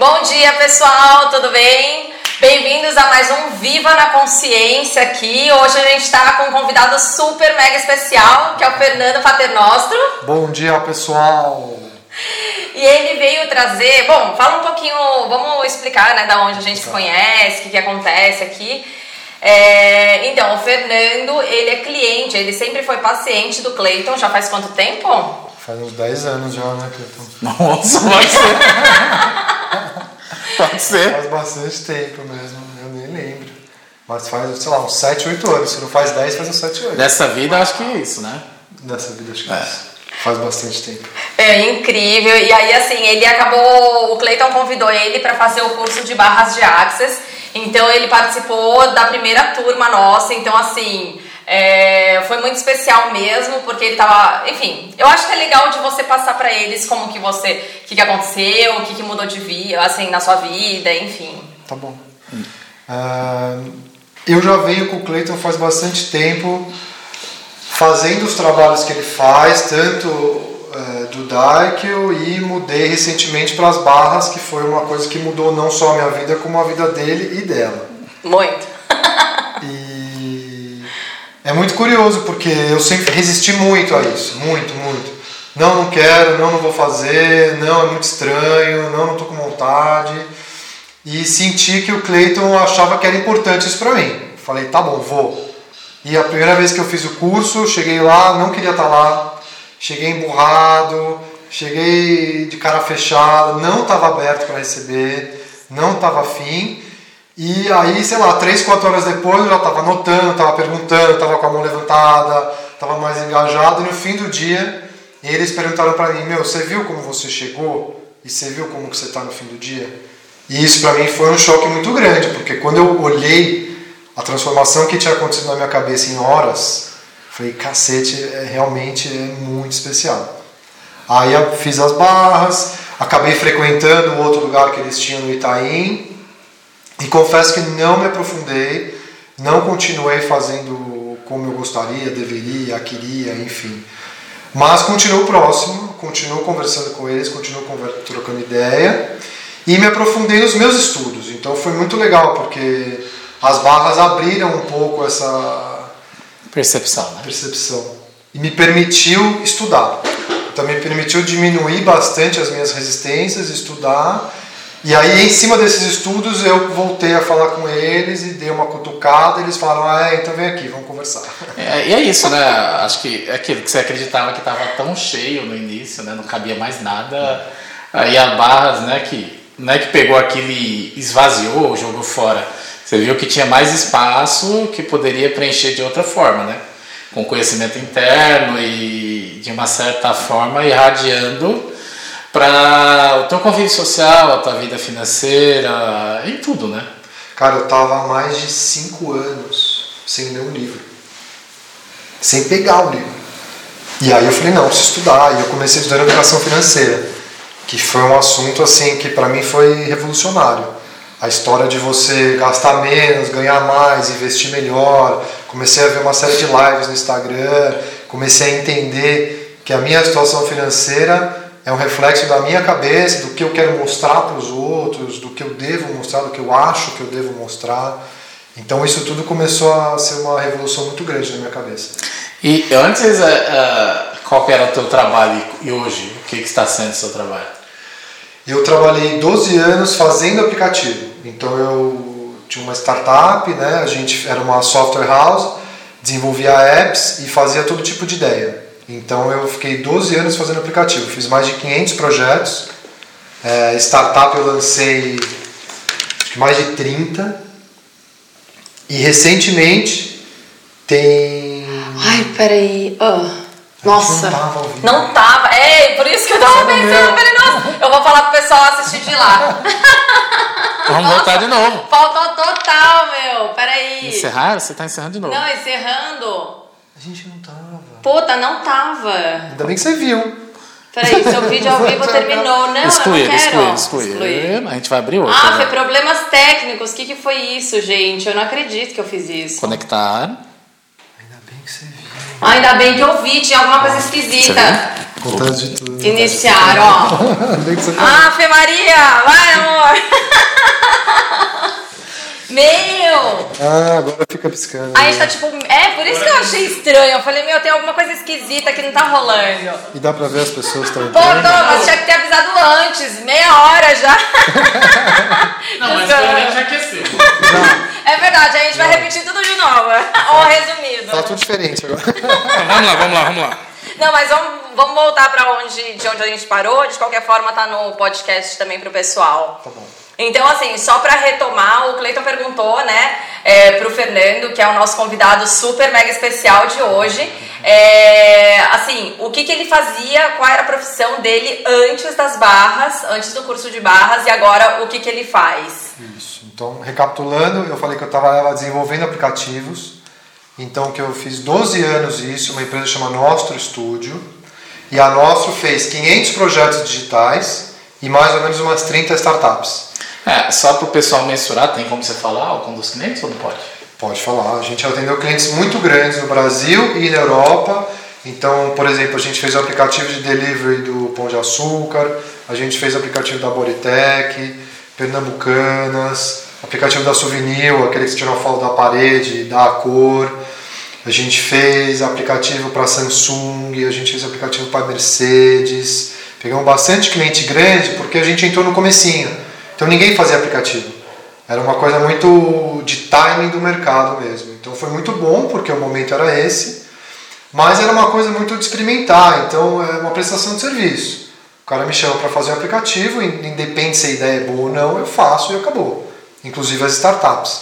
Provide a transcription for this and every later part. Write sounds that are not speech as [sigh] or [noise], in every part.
Bom dia, pessoal, tudo bem? Bem-vindos a mais um Viva na Consciência aqui. Hoje a gente está com um convidado super mega especial, que é o Fernando Paternostro. Bom dia, pessoal. E ele veio trazer, bom, fala um pouquinho, vamos explicar, né, da onde a gente se conhece, o que, que acontece aqui. É, então, o Fernando, ele é cliente, ele sempre foi paciente do Cleiton, já faz quanto tempo? Faz uns 10 anos já, né, Cleiton? Nossa, pode ser. [laughs] [laughs] pode ser. Faz bastante tempo mesmo, eu nem lembro. Mas faz, sei lá, uns 7, 8 anos. Se não faz 10, faz uns 7, 8. Dessa vida, acho que é isso, né? Nessa vida, acho que é. isso. Faz bastante tempo. É incrível. E aí, assim, ele acabou. O Cleiton convidou ele para fazer o curso de barras de Access. Então, ele participou da primeira turma nossa. Então, assim, é, foi muito especial mesmo, porque ele tava. Enfim, eu acho que é legal de você passar para eles como que você. O que, que aconteceu, o que, que mudou de vida, assim, na sua vida, enfim. Tá bom. Uh, eu já venho com o Cleiton faz bastante tempo fazendo os trabalhos que ele faz, tanto é, do Daikel e mudei recentemente para as barras, que foi uma coisa que mudou não só a minha vida, como a vida dele e dela. Muito. É muito curioso, porque eu sempre resisti muito a isso, muito, muito. Não, não quero, não, não vou fazer, não, é muito estranho, não, não estou com vontade. E senti que o Clayton achava que era importante isso para mim. Falei, tá bom, vou. E a primeira vez que eu fiz o curso, cheguei lá, não queria estar lá, cheguei emburrado, cheguei de cara fechada, não estava aberto para receber, não estava afim. E aí, sei lá, três, quatro horas depois eu já estava anotando, estava perguntando, estava com a mão levantada, estava mais engajado. E no fim do dia, eles perguntaram para mim: Meu, você viu como você chegou? E você viu como que você está no fim do dia? E isso para mim foi um choque muito grande, porque quando eu olhei a transformação que tinha acontecido na minha cabeça em horas, falei, cacete, é, realmente é muito especial. Aí eu fiz as barras, acabei frequentando outro lugar que eles tinham no Itaim, e confesso que não me aprofundei, não continuei fazendo como eu gostaria, deveria, queria, enfim. Mas continuo próximo, continuo conversando com eles, continuo trocando ideia e me aprofundei nos meus estudos. Então foi muito legal, porque as barras abriram um pouco essa percepção, né? percepção e me permitiu estudar. Então me permitiu diminuir bastante as minhas resistências, estudar. E aí, em cima desses estudos, eu voltei a falar com eles e dei uma cutucada. E eles falaram: Ah, então vem aqui, vamos conversar. É, e é isso, né? Acho que é aquilo que você acreditava que estava tão cheio no início, né? Não cabia mais nada. Aí a Barras, né? Que não é que pegou aquilo e esvaziou, jogou fora você viu que tinha mais espaço que poderia preencher de outra forma, né? Com conhecimento interno e de uma certa forma irradiando para o teu convívio social, a tua vida financeira, em tudo, né? Cara, eu tava há mais de cinco anos sem ler um livro, sem pegar o livro. E aí eu falei, não, preciso estudar. E eu comecei a estudar educação financeira, que foi um assunto assim que para mim foi revolucionário a história de você gastar menos, ganhar mais, investir melhor. Comecei a ver uma série de lives no Instagram, comecei a entender que a minha situação financeira é um reflexo da minha cabeça, do que eu quero mostrar para os outros, do que eu devo mostrar, do que eu acho que eu devo mostrar. Então isso tudo começou a ser uma revolução muito grande na minha cabeça. E antes, uh, qual era o teu trabalho e hoje? O que, que está sendo o seu trabalho? Eu trabalhei 12 anos fazendo aplicativo. Então eu tinha uma startup, né? A gente era uma software house, desenvolvia apps e fazia todo tipo de ideia. Então eu fiquei 12 anos fazendo aplicativo, fiz mais de 500 projetos. É, startup eu lancei mais de 30. E recentemente tem. Ai, peraí. Oh. Nossa, não tava, não tava. É, por isso que eu tava pensando, falei, nossa, eu vou falar pro pessoal assistir de lá. [laughs] Vamos nossa, voltar de novo. Faltou total, meu. Peraí. Encerrar? Você tá encerrando de novo. Não, encerrando. A gente não tava. Puta, não tava. Ainda bem que você viu. Peraí, seu vídeo ao vivo [laughs] terminou. Não, excluir, eu não quero. Excluir, excluir. A gente vai abrir outro. Ah, né? foi problemas técnicos. O que, que foi isso, gente? Eu não acredito que eu fiz isso. Conectar. Ainda bem que eu vi, tinha alguma coisa esquisita. Contando de tudo. Iniciar, ó. [laughs] ah, Fê Maria, vai, amor. [laughs] Meu! Ah, agora fica piscando. Aí a gente tá tipo. É, por isso que eu achei estranho. Eu falei, meu, tem alguma coisa esquisita que não tá rolando. E dá pra ver as pessoas estão Pô. Thomas, tinha que ter avisado antes, meia hora já. Não, mas pelo menos já aqueceu. [laughs] É verdade, a gente vai repetir tudo de novo. [laughs] Ou resumido. Tá tudo diferente agora. vamos lá, vamos lá, vamos lá. Não, mas vamos, vamos voltar pra onde, de onde a gente parou. De qualquer forma, tá no podcast também pro pessoal. Tá bom. Então, assim, só para retomar, o Cleiton perguntou, né, é, pro Fernando, que é o nosso convidado super mega especial de hoje, é, assim, o que, que ele fazia, qual era a profissão dele antes das barras, antes do curso de barras, e agora o que, que ele faz. Isso. Então, recapitulando, eu falei que eu estava desenvolvendo aplicativos. Então, que eu fiz 12 anos isso, uma empresa chama Nostro Studio. E a Nostro fez 500 projetos digitais e mais ou menos umas 30 startups. É, só para o pessoal mensurar, tem como você falar o dos clientes ou não pode? Pode falar. A gente atendeu clientes muito grandes no Brasil e na Europa. Então, por exemplo, a gente fez o aplicativo de delivery do Pão de Açúcar, a gente fez o aplicativo da Boritec, Pernambucanas, aplicativo da Souvenir, aquele que você tira uma foto da parede, dá a cor. A gente fez aplicativo para Samsung, a gente fez aplicativo para Mercedes. Pegamos bastante cliente grande porque a gente entrou no comecinho. Então ninguém fazia aplicativo. Era uma coisa muito de timing do mercado mesmo. Então foi muito bom porque o momento era esse, mas era uma coisa muito de experimentar. Então é uma prestação de serviço. O cara me chama para fazer um aplicativo, independe se a ideia é boa ou não, eu faço e acabou. Inclusive as startups,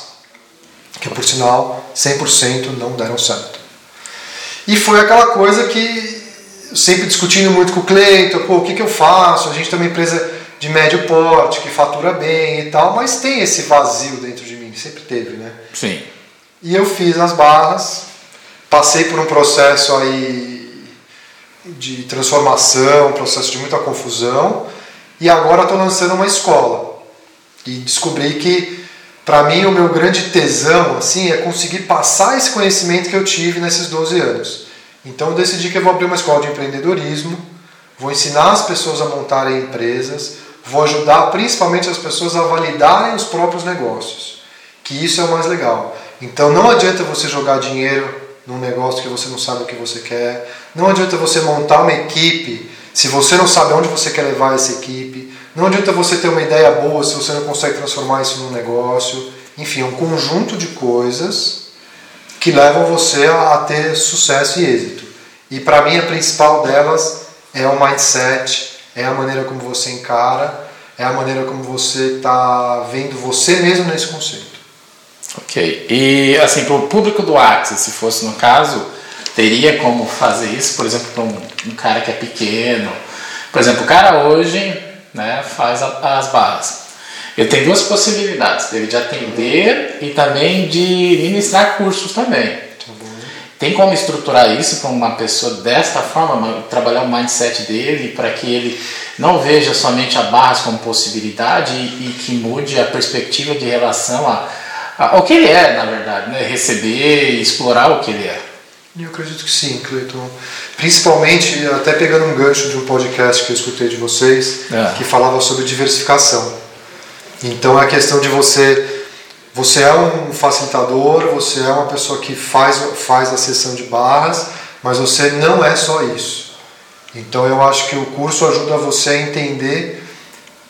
que por sinal 100% não deram certo. E foi aquela coisa que sempre discutindo muito com o Cleiton, pô, o que, que eu faço? A gente tem uma empresa de médio porte, que fatura bem e tal, mas tem esse vazio dentro de mim, sempre teve, né? Sim. E eu fiz as barras, passei por um processo aí de transformação, um processo de muita confusão, e agora estou lançando uma escola. E descobri que, para mim, o meu grande tesão assim, é conseguir passar esse conhecimento que eu tive nesses 12 anos. Então eu decidi que eu vou abrir uma escola de empreendedorismo, vou ensinar as pessoas a montarem empresas, vou ajudar principalmente as pessoas a validarem os próprios negócios, que isso é o mais legal. Então não adianta você jogar dinheiro num negócio que você não sabe o que você quer, não adianta você montar uma equipe se você não sabe onde você quer levar essa equipe, não adianta você ter uma ideia boa se você não consegue transformar isso num negócio. Enfim, é um conjunto de coisas que levam você a ter sucesso e êxito. E para mim a principal delas é o mindset, é a maneira como você encara, é a maneira como você está vendo você mesmo nesse conceito. Ok. E assim, para o público do Axis, se fosse no caso, teria como fazer isso, por exemplo, para um, um, cara que é pequeno. Por exemplo, o cara hoje né, faz a, as barras. Ele tem duas possibilidades, dele de atender e também de ministrar cursos também. Tem como estruturar isso para uma pessoa desta forma, trabalhar o mindset dele para que ele não veja somente a barras como possibilidade e, e que mude a perspectiva de relação a, a, ao que ele é, na verdade, né? receber e explorar o que ele é. Eu acredito que sim, Cleiton. Principalmente, até pegando um gancho de um podcast que eu escutei de vocês, é. que falava sobre diversificação. Então é a questão de você você é um facilitador, você é uma pessoa que faz, faz a sessão de barras, mas você não é só isso. Então eu acho que o curso ajuda você a entender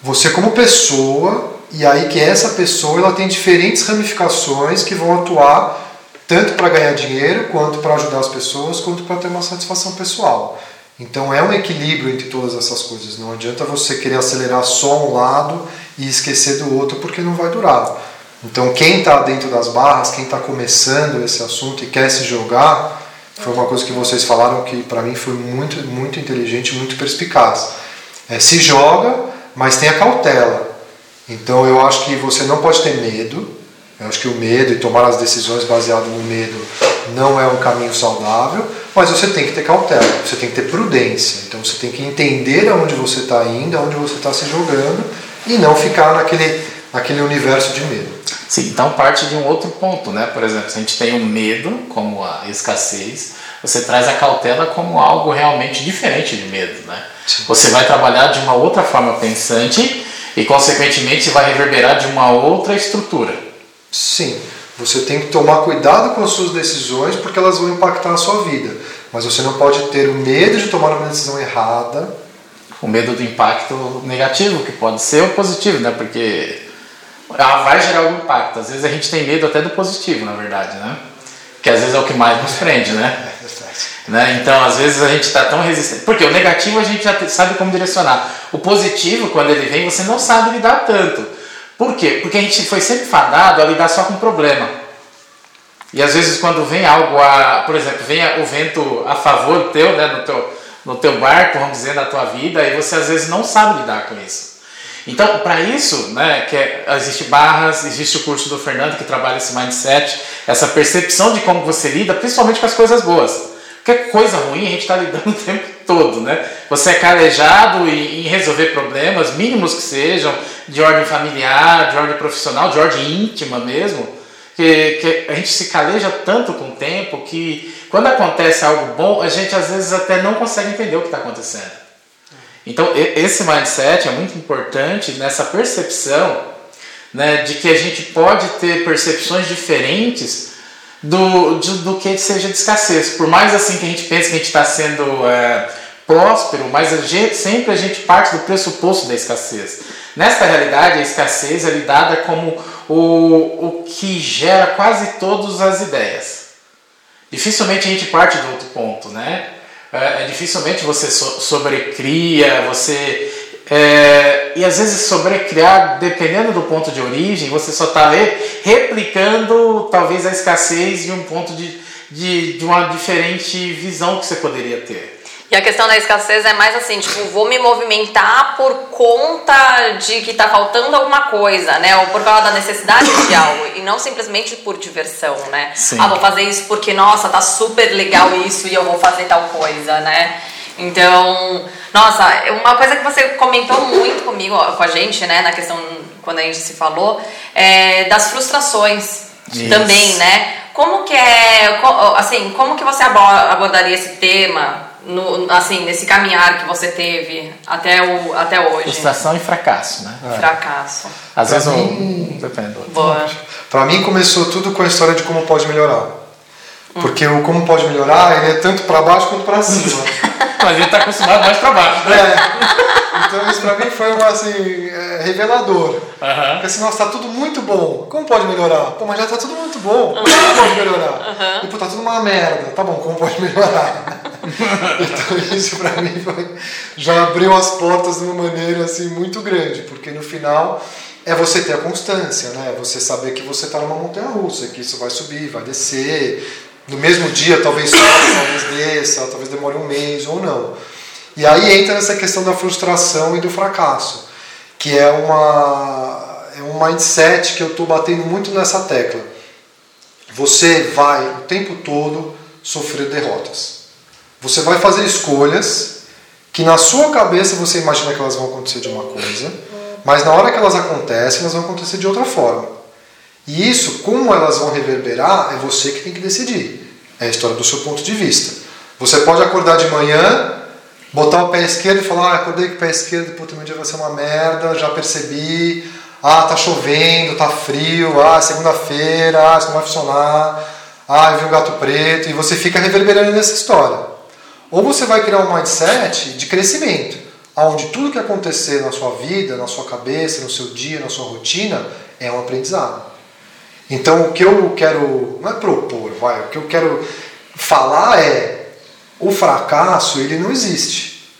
você como pessoa e aí que essa pessoa ela tem diferentes ramificações que vão atuar tanto para ganhar dinheiro, quanto para ajudar as pessoas, quanto para ter uma satisfação pessoal. Então é um equilíbrio entre todas essas coisas. Não adianta você querer acelerar só um lado e esquecer do outro porque não vai durar. Então, quem está dentro das barras, quem está começando esse assunto e quer se jogar, foi uma coisa que vocês falaram que para mim foi muito, muito inteligente, muito perspicaz. É, se joga, mas tenha cautela. Então, eu acho que você não pode ter medo. Eu acho que o medo e tomar as decisões baseado no medo não é um caminho saudável, mas você tem que ter cautela, você tem que ter prudência. Então, você tem que entender aonde você está indo, aonde você está se jogando e não ficar naquele, naquele universo de medo. Sim, então parte de um outro ponto, né? Por exemplo, se a gente tem o medo como a escassez, você traz a cautela como algo realmente diferente de medo, né? Sim. Você vai trabalhar de uma outra forma pensante e consequentemente vai reverberar de uma outra estrutura. Sim, você tem que tomar cuidado com as suas decisões porque elas vão impactar a sua vida. Mas você não pode ter o medo de tomar uma decisão errada. O medo do impacto negativo, que pode ser o positivo, né? Porque ela vai gerar algum impacto. Às vezes a gente tem medo até do positivo, na verdade, né? Que às vezes é o que mais nos prende, né? Né? Então, às vezes a gente está tão resistente. Porque o negativo a gente já sabe como direcionar. O positivo, quando ele vem, você não sabe lidar tanto. Por quê? Porque a gente foi sempre fadado a lidar só com problema. E às vezes quando vem algo a, por exemplo, vem o vento a favor teu, né, no teu, no teu barco, vamos dizer, na tua vida, e você às vezes não sabe lidar com isso. Então, para isso, né, que é, existe barras, existe o curso do Fernando que trabalha esse mindset, essa percepção de como você lida, principalmente com as coisas boas. Porque coisa ruim a gente está lidando [laughs] o tempo todo, né? Você é calejado em, em, resolver problemas, mínimos que sejam, de ordem familiar, de ordem profissional, de ordem íntima mesmo, que, que a gente se caleja tanto com o tempo que quando acontece algo bom, a gente às vezes até não consegue entender o que está acontecendo. Então, esse mindset é muito importante nessa percepção né, de que a gente pode ter percepções diferentes do, de, do que seja de escassez. Por mais assim que a gente pense que a gente está sendo é, próspero, mas a gente, sempre a gente parte do pressuposto da escassez. Nesta realidade, a escassez é lidada como o, o que gera quase todas as ideias. Dificilmente a gente parte do outro ponto, né? É, é dificilmente você so, sobrecria, você é, e às vezes sobrecriar, dependendo do ponto de origem, você só está replicando talvez a escassez de um ponto de, de, de uma diferente visão que você poderia ter. E a questão da escassez é mais assim, tipo, vou me movimentar por conta de que tá faltando alguma coisa, né? Ou por causa da necessidade de [coughs] algo. E não simplesmente por diversão, né? Sim. Ah, vou fazer isso porque, nossa, tá super legal isso e eu vou fazer tal coisa, né? Então, nossa, uma coisa que você comentou muito comigo, com a gente, né, na questão quando a gente se falou, é das frustrações Isso. também, né? Como que é, assim, como que você abordaria esse tema, no, assim, nesse caminhar que você teve até, o, até hoje? Frustração e fracasso, né? É. Fracasso. Às vezes um... Depende. Para mim começou tudo com a história de como pode melhorar. Porque o como pode melhorar, ele é tanto para baixo quanto para cima. Mas ele está acostumado mais para baixo, né? É. Então isso para mim foi assim, é, revelador. Uhum. Porque assim, nossa, tá tudo muito bom. Como pode melhorar? Pô, mas já tá tudo muito bom. Como pode melhorar? Uhum. E pô, tá tudo uma merda. Tá bom, como pode melhorar? [laughs] então isso para mim foi, já abriu as portas de uma maneira assim muito grande, porque no final é você ter a constância, né? Você saber que você está numa montanha russa, que isso vai subir, vai descer, no mesmo dia talvez sobe, talvez desça, talvez demore um mês ou não. E aí entra essa questão da frustração e do fracasso, que é, uma, é um mindset que eu estou batendo muito nessa tecla. Você vai o tempo todo sofrer derrotas. Você vai fazer escolhas que na sua cabeça você imagina que elas vão acontecer de uma coisa, mas na hora que elas acontecem, elas vão acontecer de outra forma. E isso, como elas vão reverberar, é você que tem que decidir. É a história do seu ponto de vista. Você pode acordar de manhã, botar o pé esquerdo e falar: ah, acordei com o pé esquerdo, puta, meu dia vai ser uma merda, já percebi. Ah, tá chovendo, tá frio, ah, segunda-feira, ah, isso não vai funcionar. Ah, eu vi um gato preto. E você fica reverberando nessa história. Ou você vai criar um mindset de crescimento, onde tudo que acontecer na sua vida, na sua cabeça, no seu dia, na sua rotina, é um aprendizado. Então o que eu quero, não é propor, vai, o que eu quero falar é o fracasso ele não existe.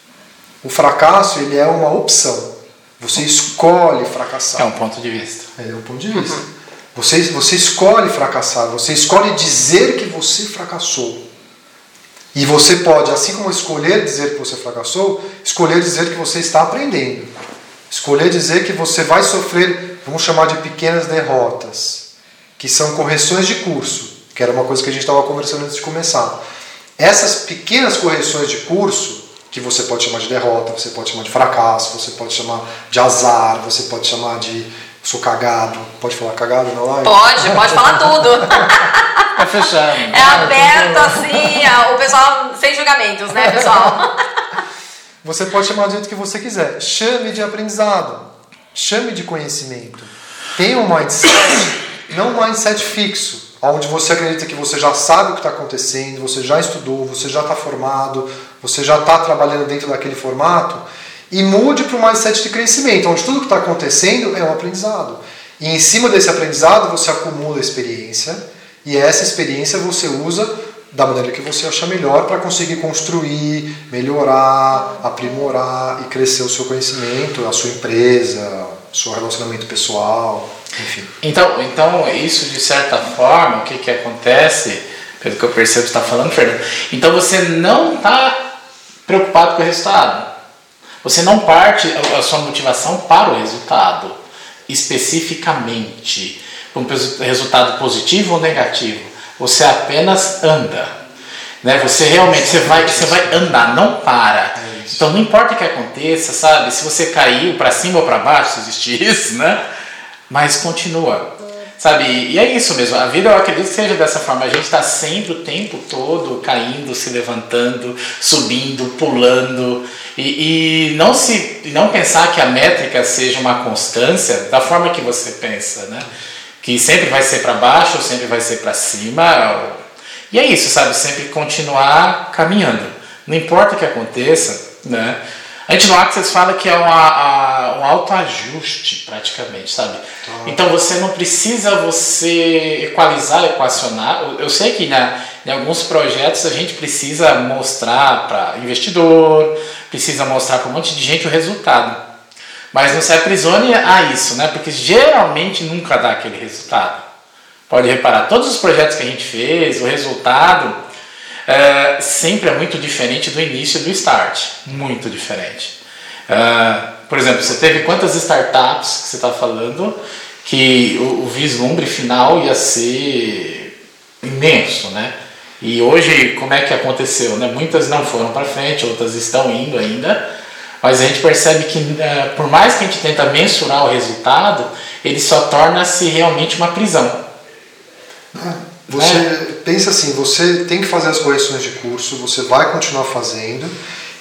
O fracasso ele é uma opção. Você escolhe fracassar. É um ponto de vista. É um ponto de vista. Você, você escolhe fracassar, você escolhe dizer que você fracassou. E você pode, assim como escolher dizer que você fracassou, escolher dizer que você está aprendendo. Escolher dizer que você vai sofrer, vamos chamar de pequenas derrotas que são correções de curso, que era uma coisa que a gente estava conversando antes de começar. Essas pequenas correções de curso, que você pode chamar de derrota, você pode chamar de fracasso, você pode chamar de azar, você pode chamar de sou cagado. Pode falar cagado na live? Pode, pode falar tudo. [laughs] É fechado. É aberto assim, o pessoal sem julgamentos, né, pessoal? [laughs] Você pode chamar do jeito que você quiser. Chame de aprendizado. chame de conhecimento. Tenha um mindset, não um mindset fixo, onde você acredita que você já sabe o que está acontecendo, você já estudou, você já está formado, você já está trabalhando dentro daquele formato, e mude para um mindset de crescimento, onde tudo que está acontecendo é um aprendizado. E em cima desse aprendizado você acumula experiência, e essa experiência você usa da maneira que você achar melhor para conseguir construir, melhorar, aprimorar e crescer o seu conhecimento, a sua empresa, seu relacionamento pessoal, enfim. Então, então isso de certa forma, o que, que acontece, pelo que eu percebo que está falando, Fernando, então você não está preocupado com o resultado. Você não parte a sua motivação para o resultado, especificamente, para um resultado positivo ou negativo você apenas anda. Né? Você realmente você vai, você vai andar, não para. Então não importa o que aconteça, sabe? Se você caiu para cima ou para baixo, se existir isso, né? Mas continua. Sabe? E é isso mesmo. A vida eu acredito que seja dessa forma. A gente está sempre o tempo todo caindo, se levantando, subindo, pulando. E, e não se não pensar que a métrica seja uma constância da forma que você pensa, né? que sempre vai ser para baixo, sempre vai ser para cima. E é isso, sabe? Sempre continuar caminhando. Não importa o que aconteça, né? A gente no Access fala que é uma, a, um autoajuste, praticamente, sabe? Ah. Então você não precisa você equalizar, equacionar. Eu sei que né, em alguns projetos a gente precisa mostrar para investidor, precisa mostrar para um monte de gente o resultado. Mas não se aprisione a isso, né? Porque geralmente nunca dá aquele resultado. Pode reparar, todos os projetos que a gente fez, o resultado é, sempre é muito diferente do início do start. Muito diferente. É, por exemplo, você teve quantas startups que você está falando que o, o vislumbre final ia ser imenso, né? E hoje, como é que aconteceu? Né? Muitas não foram para frente, outras estão indo ainda. Mas a gente percebe que, uh, por mais que a gente tenta mensurar o resultado, ele só torna-se realmente uma prisão. Você né? pensa assim, você tem que fazer as correções de curso, você vai continuar fazendo,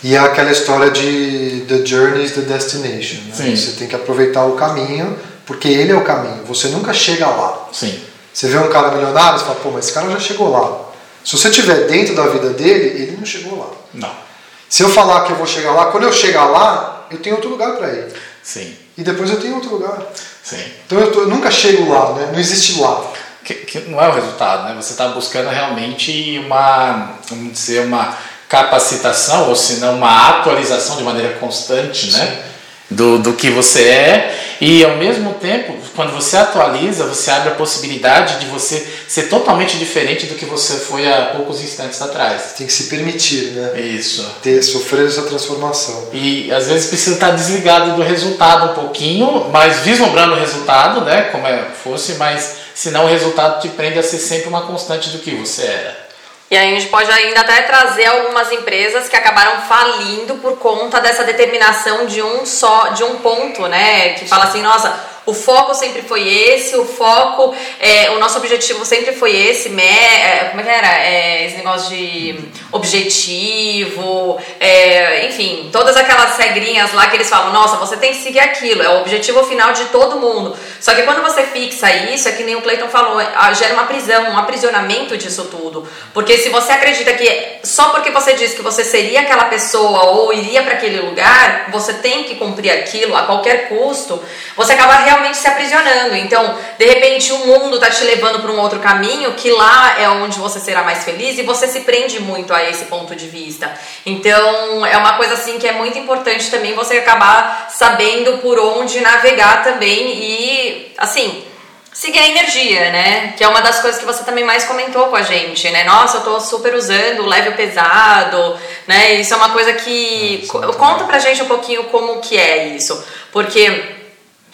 e é aquela história de the journey is the destination. Né? Você tem que aproveitar o caminho, porque ele é o caminho. Você nunca chega lá. Sim. Você vê um cara milionário, você fala, pô, mas esse cara já chegou lá. Se você estiver dentro da vida dele, ele não chegou lá. Não. Se eu falar que eu vou chegar lá, quando eu chegar lá, eu tenho outro lugar para ir. Sim. E depois eu tenho outro lugar. Sim. Então eu, tô, eu nunca chego lá, né? Não existe lá. Que, que não é o resultado, né? Você está buscando realmente uma, vamos dizer, uma capacitação, ou se não uma atualização de maneira constante, né? Do, do que você é e ao mesmo tempo, quando você atualiza, você abre a possibilidade de você ser totalmente diferente do que você foi há poucos instantes atrás. Tem que se permitir, né? Isso. Ter, sofrer essa transformação. E às vezes precisa estar desligado do resultado um pouquinho, mas vislumbrando o resultado, né? Como é, fosse, mas senão o resultado te prende a ser sempre uma constante do que você era. E a gente pode ainda até trazer algumas empresas que acabaram falindo por conta dessa determinação de um só, de um ponto, né? Que fala assim, nossa, o foco sempre foi esse, o foco, é, o nosso objetivo sempre foi esse, me, é, como é que era? É, esse negócio de objetivo, é, enfim, todas aquelas regrinhas lá que eles falam, nossa, você tem que seguir aquilo, é o objetivo final de todo mundo. Só que quando você fixa isso, é que nem o Clayton falou, gera uma prisão, um aprisionamento disso tudo. Porque se você acredita que só porque você diz que você seria aquela pessoa ou iria para aquele lugar, você tem que cumprir aquilo a qualquer custo, você acaba realmente realmente se aprisionando. Então, de repente, o mundo tá te levando para um outro caminho que lá é onde você será mais feliz e você se prende muito a esse ponto de vista. Então, é uma coisa assim que é muito importante também você acabar sabendo por onde navegar também e, assim, seguir a energia, né? Que é uma das coisas que você também mais comentou com a gente, né? Nossa, eu tô super usando leve ou pesado, né? Isso é uma coisa que é, conta pra gente um pouquinho como que é isso, porque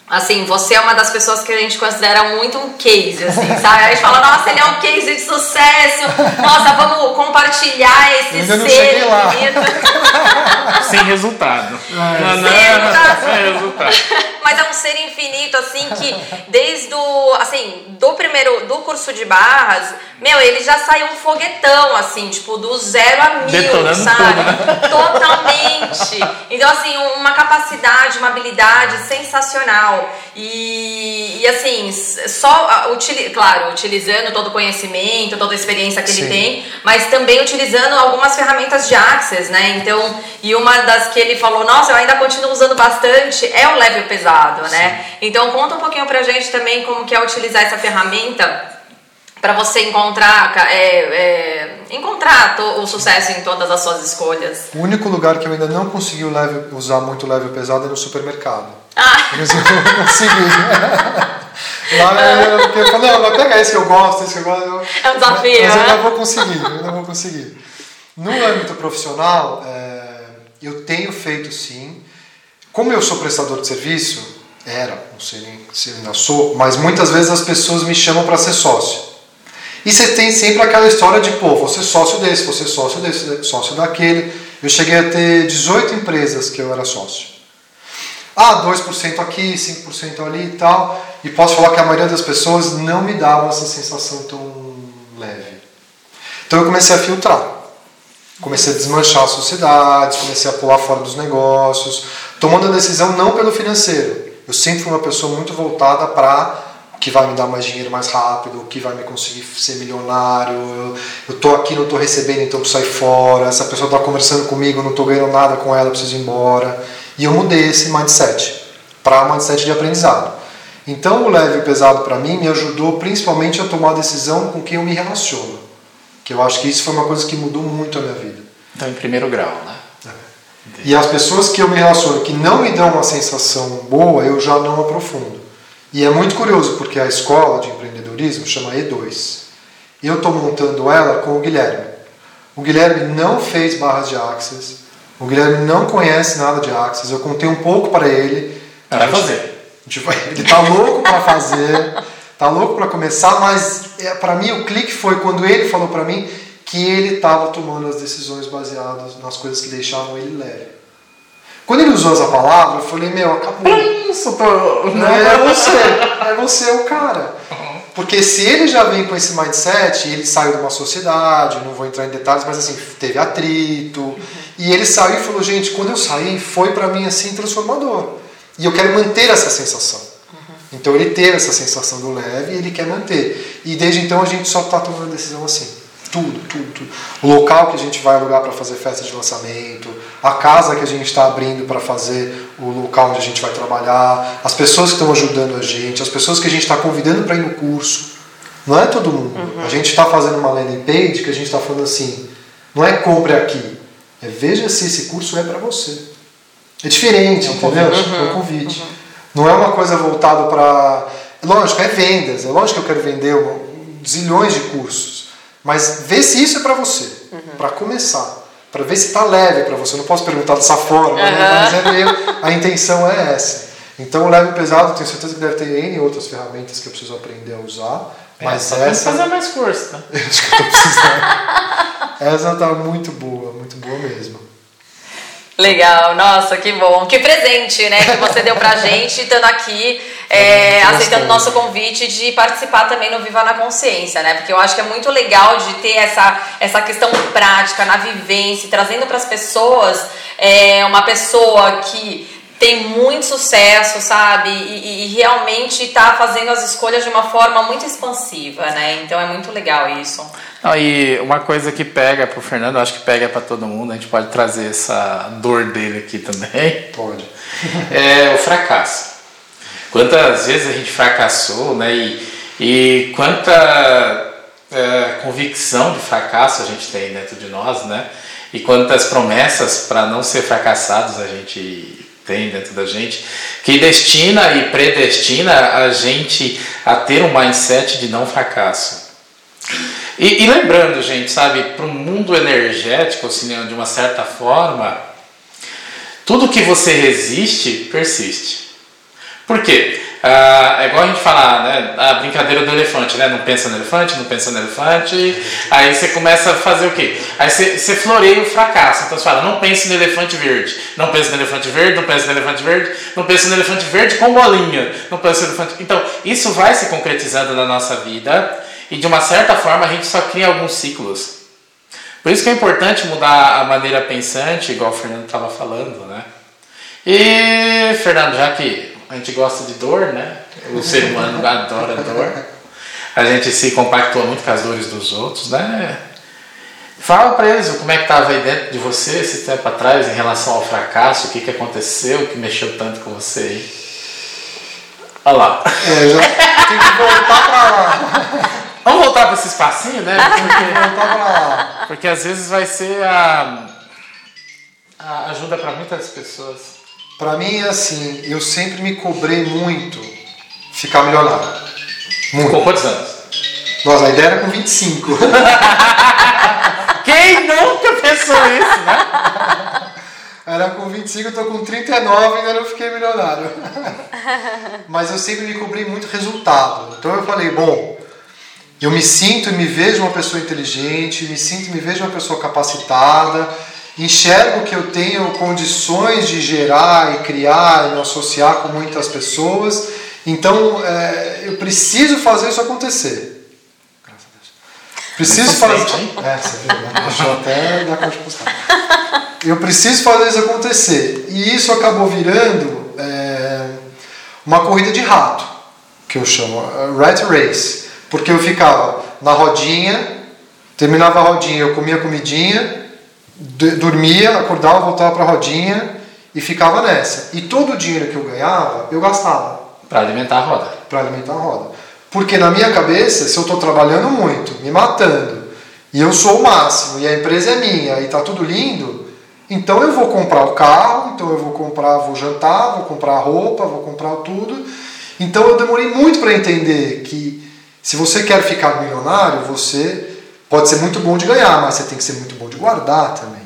Assim, você é uma das pessoas que a gente considera muito um case, assim, [laughs] sabe? A gente fala, nossa, ele é um case de sucesso, nossa, vamos compartilhar esse Ainda não ser lá. [laughs] Sem resultado. É. Sem resultado. Sem resultado. [laughs] mas é um ser infinito, assim, que desde o, assim, do primeiro, do curso de barras, meu, ele já saiu um foguetão, assim, tipo, do zero a mil, Detonando sabe? tudo, né? Totalmente. Então, assim, uma capacidade, uma habilidade sensacional. E, e assim, só, utili claro, utilizando todo o conhecimento, toda a experiência que Sim. ele tem, mas também utilizando algumas ferramentas de Access, né? Então, e uma das que ele falou, nossa, eu ainda continuo usando bastante, é o leve pesado, né? Então, conta um pouquinho pra gente também como que é utilizar essa ferramenta para você encontrar, é, é, encontrar o sucesso em todas as suas escolhas. O único lugar que eu ainda não consegui leve- usar muito leve pesado é no supermercado. Ah, Mas eu não [laughs] consegui. Lá eu, eu, eu falei, não, mas pega esse que eu gosto, esse que eu gosto. eu- É um desafio, Mas eu né? ainda vou conseguir, eu ainda vou conseguir. No âmbito profissional, é, eu tenho feito sim. Como eu sou prestador de serviço, era, não sei nem se ainda sou, mas muitas vezes as pessoas me chamam para ser sócio. E você tem sempre aquela história de, pô, você sócio desse, você sócio desse, sócio daquele. Eu cheguei a ter 18 empresas que eu era sócio. Ah, 2% aqui, 5% ali e tal. E posso falar que a maioria das pessoas não me dava essa sensação tão leve. Então eu comecei a filtrar. Comecei a desmanchar as sociedades, comecei a pular fora dos negócios, tomando a decisão não pelo financeiro. Eu sempre fui uma pessoa muito voltada para que vai me dar mais dinheiro mais rápido, que vai me conseguir ser milionário. Eu, eu tô aqui, não tô recebendo, então preciso sair fora. Essa pessoa está conversando comigo, não tô ganhando nada com ela, preciso ir embora. E eu mudei esse mindset para um mindset de aprendizado. Então o leve e o pesado para mim me ajudou principalmente a tomar a decisão com quem eu me relaciono. Que eu acho que isso foi uma coisa que mudou muito a minha vida. Então, em primeiro grau, né? E as pessoas que eu me relaciono que não me dão uma sensação boa, eu já não aprofundo. E é muito curioso, porque a escola de empreendedorismo chama E2. E eu estou montando ela com o Guilherme. O Guilherme não fez barras de Access, o Guilherme não conhece nada de Access, eu contei um pouco para ele. Vai fazer. Tipo, ele tá louco para fazer, tá louco para começar, mas é, para mim o clique foi quando ele falou para mim que ele estava tomando as decisões baseadas nas coisas que deixavam ele leve. Quando ele usou essa palavra, eu falei, meu, acabou. Isso, tô... Não é você, é você o cara. Porque se ele já vem com esse mindset, e ele saiu de uma sociedade, não vou entrar em detalhes, mas assim, teve atrito, e ele saiu e falou, gente, quando eu saí, foi para mim assim transformador. E eu quero manter essa sensação. Então ele teve essa sensação do leve e ele quer manter. E desde então a gente só está tomando decisão assim. Tudo, tudo, tudo. O local que a gente vai alugar para fazer festa de lançamento, a casa que a gente está abrindo para fazer o local onde a gente vai trabalhar, as pessoas que estão ajudando a gente, as pessoas que a gente está convidando para ir no curso. Não é todo mundo. A gente está fazendo uma landing page que a gente está falando assim, não é compre aqui, é veja se esse curso é para você. É diferente, É um entendeu? convite. É um convite. Não é uma coisa voltada para. Lógico, é vendas. É lógico que eu quero vender zilhões de cursos. Mas vê se isso é para você. Para começar. Para ver se está leve para você. Eu não posso perguntar dessa forma, né? Aham. mas é meio, a intenção é essa. Então, o leve e pesado, tenho certeza que deve ter N outras ferramentas que eu preciso aprender a usar. Mas Mas que essa. fazer mais curso, [laughs] tá? Acho que eu tô precisando. essa tá muito boa, muito boa mesmo. Legal, nossa, que bom. Que presente, né, que você deu pra gente, estando aqui, é, aceitando o nosso convite de participar também no Viva na Consciência, né? Porque eu acho que é muito legal de ter essa, essa questão prática, na vivência, trazendo para as pessoas é, uma pessoa que tem muito sucesso, sabe? E, e- e realmente tá fazendo as escolhas de uma forma muito expansiva, né? Então é muito legal isso. Não, e uma coisa que pega pro Fernando, eu acho que pega para todo mundo, a gente pode trazer essa dor dele aqui também, Pode. [laughs] é o fracasso. Quantas vezes a gente fracassou, né? E, e quanta é, convicção de fracasso a gente tem dentro de nós, né? E quantas promessas para não ser fracassados a gente tem dentro da gente, que destina e predestina a gente a ter um mindset de não fracasso. E, e lembrando, gente, sabe, para o mundo energético, assim, de uma certa forma, tudo que você resiste, persiste. Por quê? Ah, é igual a gente falar, né? A brincadeira do elefante, né? Não pensa no elefante, não pensa no elefante. Aí você começa a fazer o quê? Aí você, você floreia o fracasso. Então você fala, não pense no elefante verde. Não pense no elefante verde, não pense no elefante verde, não pense no elefante verde com bolinha. Não pense no elefante. Então, isso vai se concretizando na nossa vida e de uma certa forma a gente só cria alguns ciclos. Por isso que é importante mudar a maneira pensante, igual o Fernando estava falando, né? E, Fernando, já que a gente gosta de dor, né? O ser humano adora dor. A gente se compactua muito com as dores dos outros, né? Fala para eles como é que estava aí dentro de você esse tempo atrás em relação ao fracasso, o que, que aconteceu, o que mexeu tanto com você aí. Olha lá. É, já tem que voltar pra lá. Vamos voltar para esse espacinho, né? Porque, Voltar pra lá. porque às vezes vai ser a, a ajuda para muitas pessoas. Pra mim é assim, eu sempre me cobrei muito ficar milionário. Muito. Com quantos anos? Nossa, a ideia era com 25. [laughs] Quem nunca pensou isso, né? Era com 25, eu tô com 39 e ainda não fiquei milionário. [laughs] Mas eu sempre me cobrei muito resultado. Então eu falei, bom, eu me sinto e me vejo uma pessoa inteligente, me sinto e me vejo uma pessoa capacitada, enxergo que eu tenho condições de gerar e criar e me associar com muitas pessoas. Então é, eu preciso fazer isso acontecer. Graças a Deus. Preciso fazer. É, você viu, né? Deixou até dar conta de postar. Eu preciso fazer isso acontecer. E isso acabou virando é, uma corrida de rato, que eu chamo, é, rat race. Porque eu ficava na rodinha, terminava a rodinha, eu comia comidinha, dormia, acordava, voltava para a rodinha e ficava nessa. E todo o dinheiro que eu ganhava, eu gastava Para alimentar a roda. para alimentar a roda. Porque na minha cabeça, se eu estou trabalhando muito, me matando, e eu sou o máximo, e a empresa é minha, e está tudo lindo, então eu vou comprar o carro, então eu vou comprar, vou jantar, vou comprar roupa, vou comprar tudo. Então eu demorei muito para entender que se você quer ficar milionário, você pode ser muito bom de ganhar, mas você tem que ser muito bom de guardar também.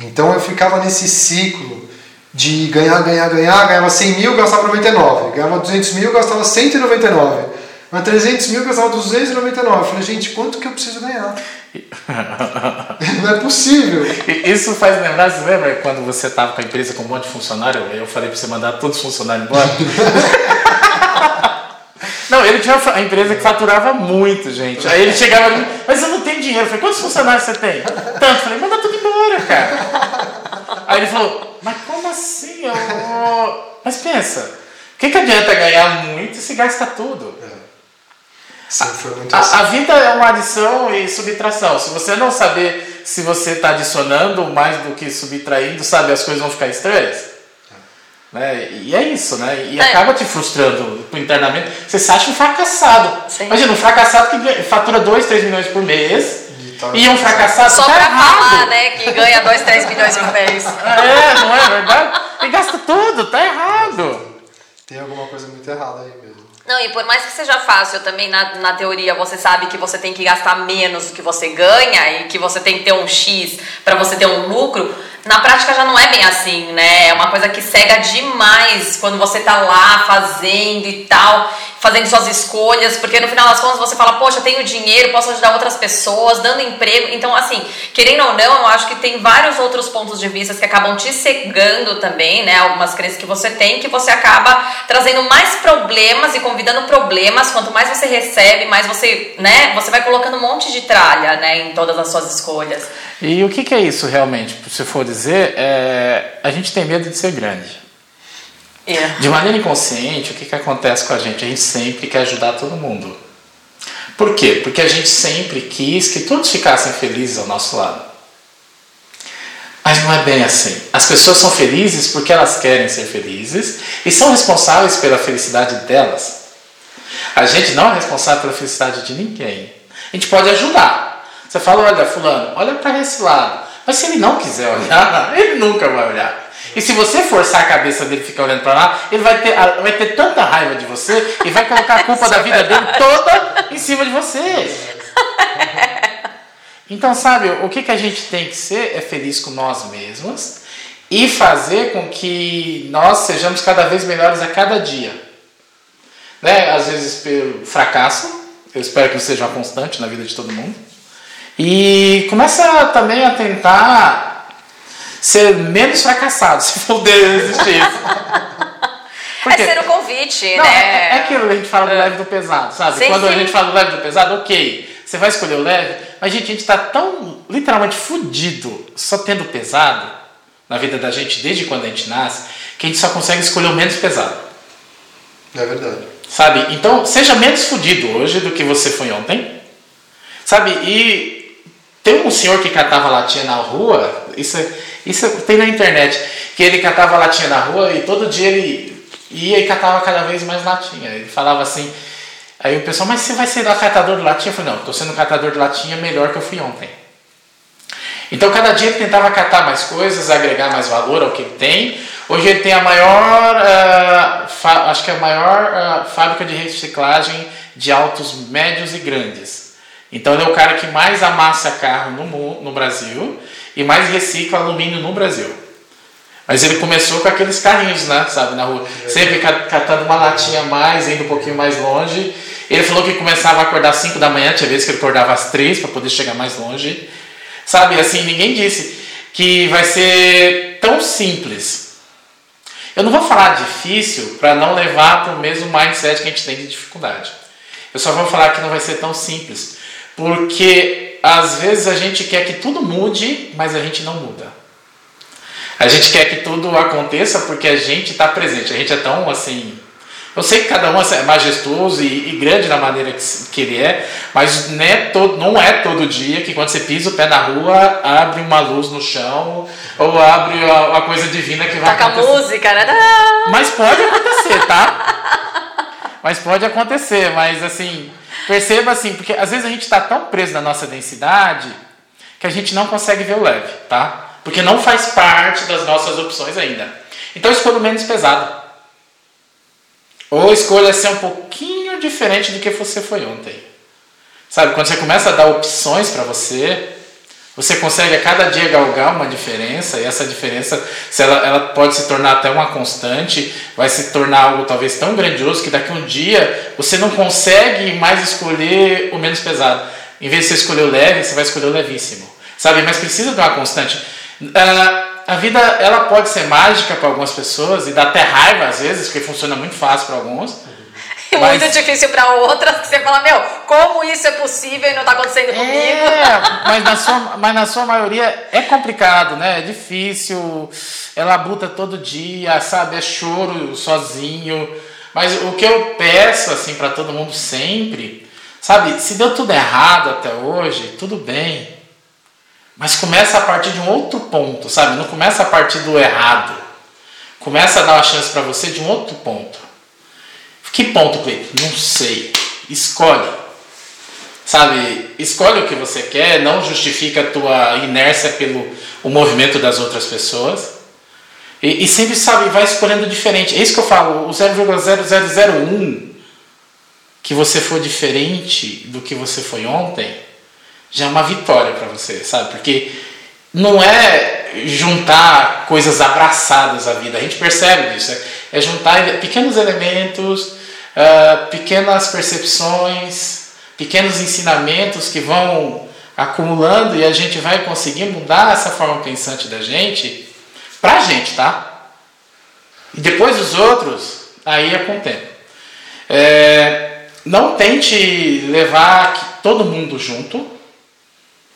Então eu ficava nesse ciclo de ganhar, ganhar, ganhar, ganhava 100 mil, gastava 99, ganhava 200 mil, gastava 199, mas 300 mil, gastava 299. Eu falei, gente, quanto que eu preciso ganhar? [laughs] Não é possível. Isso faz lembrar, você lembra quando você estava com a empresa com um monte de funcionário? Eu falei para você mandar todos os funcionários embora? [laughs] Não, ele tinha uma empresa que faturava muito, gente. Aí ele chegava ali, mas eu não tenho dinheiro. Eu falei, quantos funcionários você tem? Tanto. Eu falei, manda tudo embora, cara. Aí ele falou, mas como assim? Eu... Mas pensa, o que, que adianta ganhar muito se gasta tudo? Sim, foi muito assim. A, a vida é uma adição e subtração. Se você não saber se você está adicionando mais do que subtraindo, sabe, as coisas vão ficar estranhas. Né? E é isso, né? E É. acaba te frustrando internamente. Você se acha um fracassado. Sim. Imagina, um fracassado que fatura 2, 3 milhões por mês. E tá- E um fracassado Só tá pra errado. falar, né, que ganha 2, 3 milhões por mês. É, não é verdade? E gasta tudo, tá errado. Tem alguma coisa muito errada aí mesmo. Não, e por mais que seja fácil também na, na teoria, você sabe que você tem que gastar menos do que você ganha e que você tem que ter um X para você ter um lucro. Na prática já não é bem assim, né? É uma coisa que cega demais quando você tá lá fazendo e tal, fazendo suas escolhas, porque no final das contas você fala, poxa, tenho dinheiro, posso ajudar outras pessoas, dando emprego. Então, assim, querendo ou não, eu acho que tem vários outros pontos de vista que acabam te cegando também, né? Algumas crenças que você tem, que você acaba trazendo mais problemas e convidando problemas. Quanto mais você recebe, mais você, né? Você vai colocando um monte de tralha, né? Em todas as suas escolhas. E o que, que é isso realmente? Se for dizer, é, a gente tem medo de ser grande. É. De maneira inconsciente, o que, que acontece com a gente? A gente sempre quer ajudar todo mundo. Por quê? Porque a gente sempre quis que todos ficassem felizes ao nosso lado. Mas não é bem assim. As pessoas são felizes porque elas querem ser felizes e são responsáveis pela felicidade delas. A gente não é responsável pela felicidade de ninguém. A gente pode ajudar. Você fala, olha, fulano, olha para esse lado. Mas se ele não quiser olhar, [laughs] ele nunca vai olhar. E se você forçar a cabeça dele ficar olhando para lá, ele vai ter, vai ter tanta raiva de você e vai colocar a culpa da vida dele toda em cima de você. Então, sabe, o que, que a gente tem que ser é feliz com nós mesmos e fazer com que nós sejamos cada vez melhores a cada dia. né? Às vezes pelo fracasso. Eu espero que não seja uma constante na vida de todo mundo. E começa também a tentar ser menos fracassado, [laughs] se for existir isso. Porque, é ser o convite, não, né? É, é aquilo que a gente fala do leve do pesado, sabe? Sim, Quando sim. a gente fala do leve do pesado, ok, você vai escolher o leve, mas gente, a gente está tão literalmente fudido só tendo pesado na vida da gente desde quando a gente nasce, que a gente só consegue escolher o menos pesado. É verdade. Sabe? Então, seja menos fudido hoje do que você foi ontem. Sabe? E tem um senhor que catava latinha na rua, isso, isso tem na internet, que ele catava latinha na rua e todo dia ele ia e catava cada vez mais latinha. Ele falava assim, aí o pessoal, mas você vai ser catador de latinha? Eu falei, não, estou sendo catador de latinha melhor que eu fui ontem. Então cada dia ele tentava catar mais coisas, agregar mais valor ao que ele tem. Hoje ele tem a maior, uh, acho que é a maior uh, fábrica de reciclagem de autos médios e grandes. Então ele é o cara que mais amassa carro no, no Brasil e mais recicla alumínio no Brasil. Mas ele começou com aqueles carrinhos, né, sabe, na rua. Sempre catando uma latinha a mais, indo um pouquinho mais longe. Ele falou que começava a acordar às 5 da manhã, tinha vezes que ele acordava às 3 para poder chegar mais longe. Sabe, assim, ninguém disse que vai ser tão simples. Eu não vou falar difícil para não levar para o mesmo mindset que a gente tem de dificuldade. Eu só vou falar que não vai ser tão simples. Porque às vezes a gente quer que tudo mude, mas a gente não muda. A gente quer que tudo aconteça porque a gente está presente. A gente é tão assim. Eu sei que cada um é majestoso e, e grande na maneira que, que, ele é, mas não é, todo, não é todo dia que quando você pisa o pé na rua, abre uma luz no chão ou abre uma coisa divina que vai Taca acontecer. música, né? Mas pode acontecer, tá? Mas pode acontecer, mas assim, perceba assim, porque às vezes a gente está tão preso na nossa densidade que a gente não consegue ver o leve, tá? porque não faz parte das nossas opções ainda. Então escolha o menos pesado. Ou escolha ser um pouquinho diferente do que você foi ontem. Sabe, quando você começa a dar opções para você, você consegue a cada dia galgar uma diferença, e essa diferença se ela, ela pode se tornar até uma constante, vai se tornar algo talvez tão grandioso que daqui um dia você não consegue mais escolher o menos pesado. Em vez de você escolher o leve, você vai escolher o levíssimo. Sabe, mas precisa de uma constante. Uh, a vida ela pode ser mágica para algumas pessoas e dá até raiva às vezes, porque funciona muito fácil para alguns. [laughs] Mas... muito difícil para outras, [laughs] que você fala, meu, como isso é possível e não está acontecendo é, comigo? [laughs] mas na, sua, mas na sua maioria é complicado, né? É difícil, é labuta todo dia, sabe? É choro sozinho. Mas o que eu peço, assim, para todo mundo sempre, sabe? Se deu tudo errado até hoje, tudo bem. Mas começa a partir de um outro ponto, sabe? Não começa a partir do errado. Começa a dar uma chance para você de um outro ponto. Que ponto, Cleiton? Não sei. Escolhe. Sabe? Escolhe o que você quer, não justifica a tua inércia pelo o movimento das outras pessoas. E, e sempre, sabe, vai escolhendo diferente. É isso que eu falo, o 0,0001 que você for diferente do que você foi ontem, já é uma vitória para você, sabe? Porque não é juntar coisas abraçadas à vida, a gente percebe isso, é, é juntar pequenos elementos, uh, pequenas percepções, pequenos ensinamentos que vão acumulando e a gente vai conseguir mudar essa forma pensante da gente pra gente, tá? E depois os outros, aí é com o tempo. É, não tente levar todo mundo junto,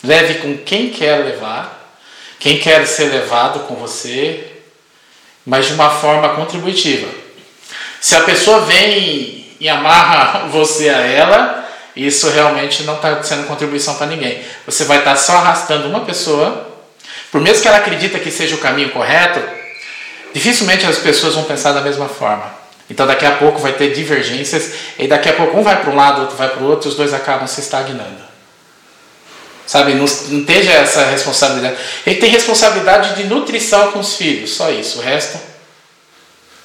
Leve com quem quer levar, quem quer ser levado com você, mas de uma forma contributiva. Se a pessoa vem e amarra [laughs] você a ela, isso realmente não está sendo contribuição para ninguém. Você vai estar tá só arrastando uma pessoa, por mesmo que ela acredita que seja o caminho correto, dificilmente as pessoas vão pensar da mesma forma. Então daqui a pouco vai ter divergências e daqui a pouco um vai para um lado, outro vai para o outro, os dois acabam se estagnando. Sabe, não, não esteja essa responsabilidade. Ele tem responsabilidade de nutrição com os filhos, só isso. O resto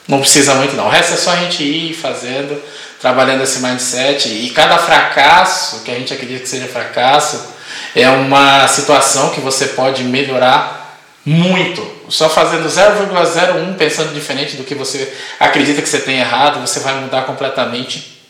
não precisa muito não. O resto é só a gente ir fazendo, trabalhando esse mindset. E cada fracasso, que a gente acredita que seja fracasso, é uma situação que você pode melhorar muito. Só fazendo 0,01 pensando diferente do que você acredita que você tem errado, você vai mudar completamente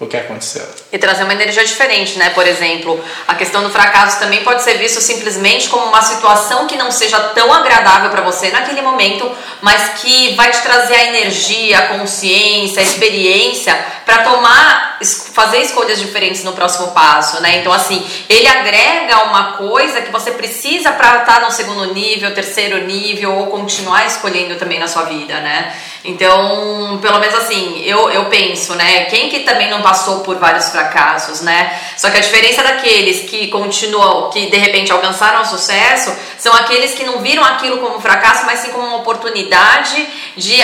o que aconteceu. E trazer uma energia diferente, né? Por exemplo, a questão do fracasso também pode ser visto simplesmente como uma situação que não seja tão agradável para você naquele momento, mas que vai te trazer a energia, a consciência, a experiência para tomar, fazer escolhas diferentes no próximo passo, né? Então, assim, ele agrega uma coisa que você precisa para estar tá no segundo nível, terceiro nível ou continuar escolhendo também na sua vida, né? Então, pelo menos assim, eu, eu penso, né? Quem que também não passou por vários fracassos, né? Só que a diferença daqueles que continuam, que de repente alcançaram o sucesso, são aqueles que não viram aquilo como fracasso, mas sim como uma oportunidade de,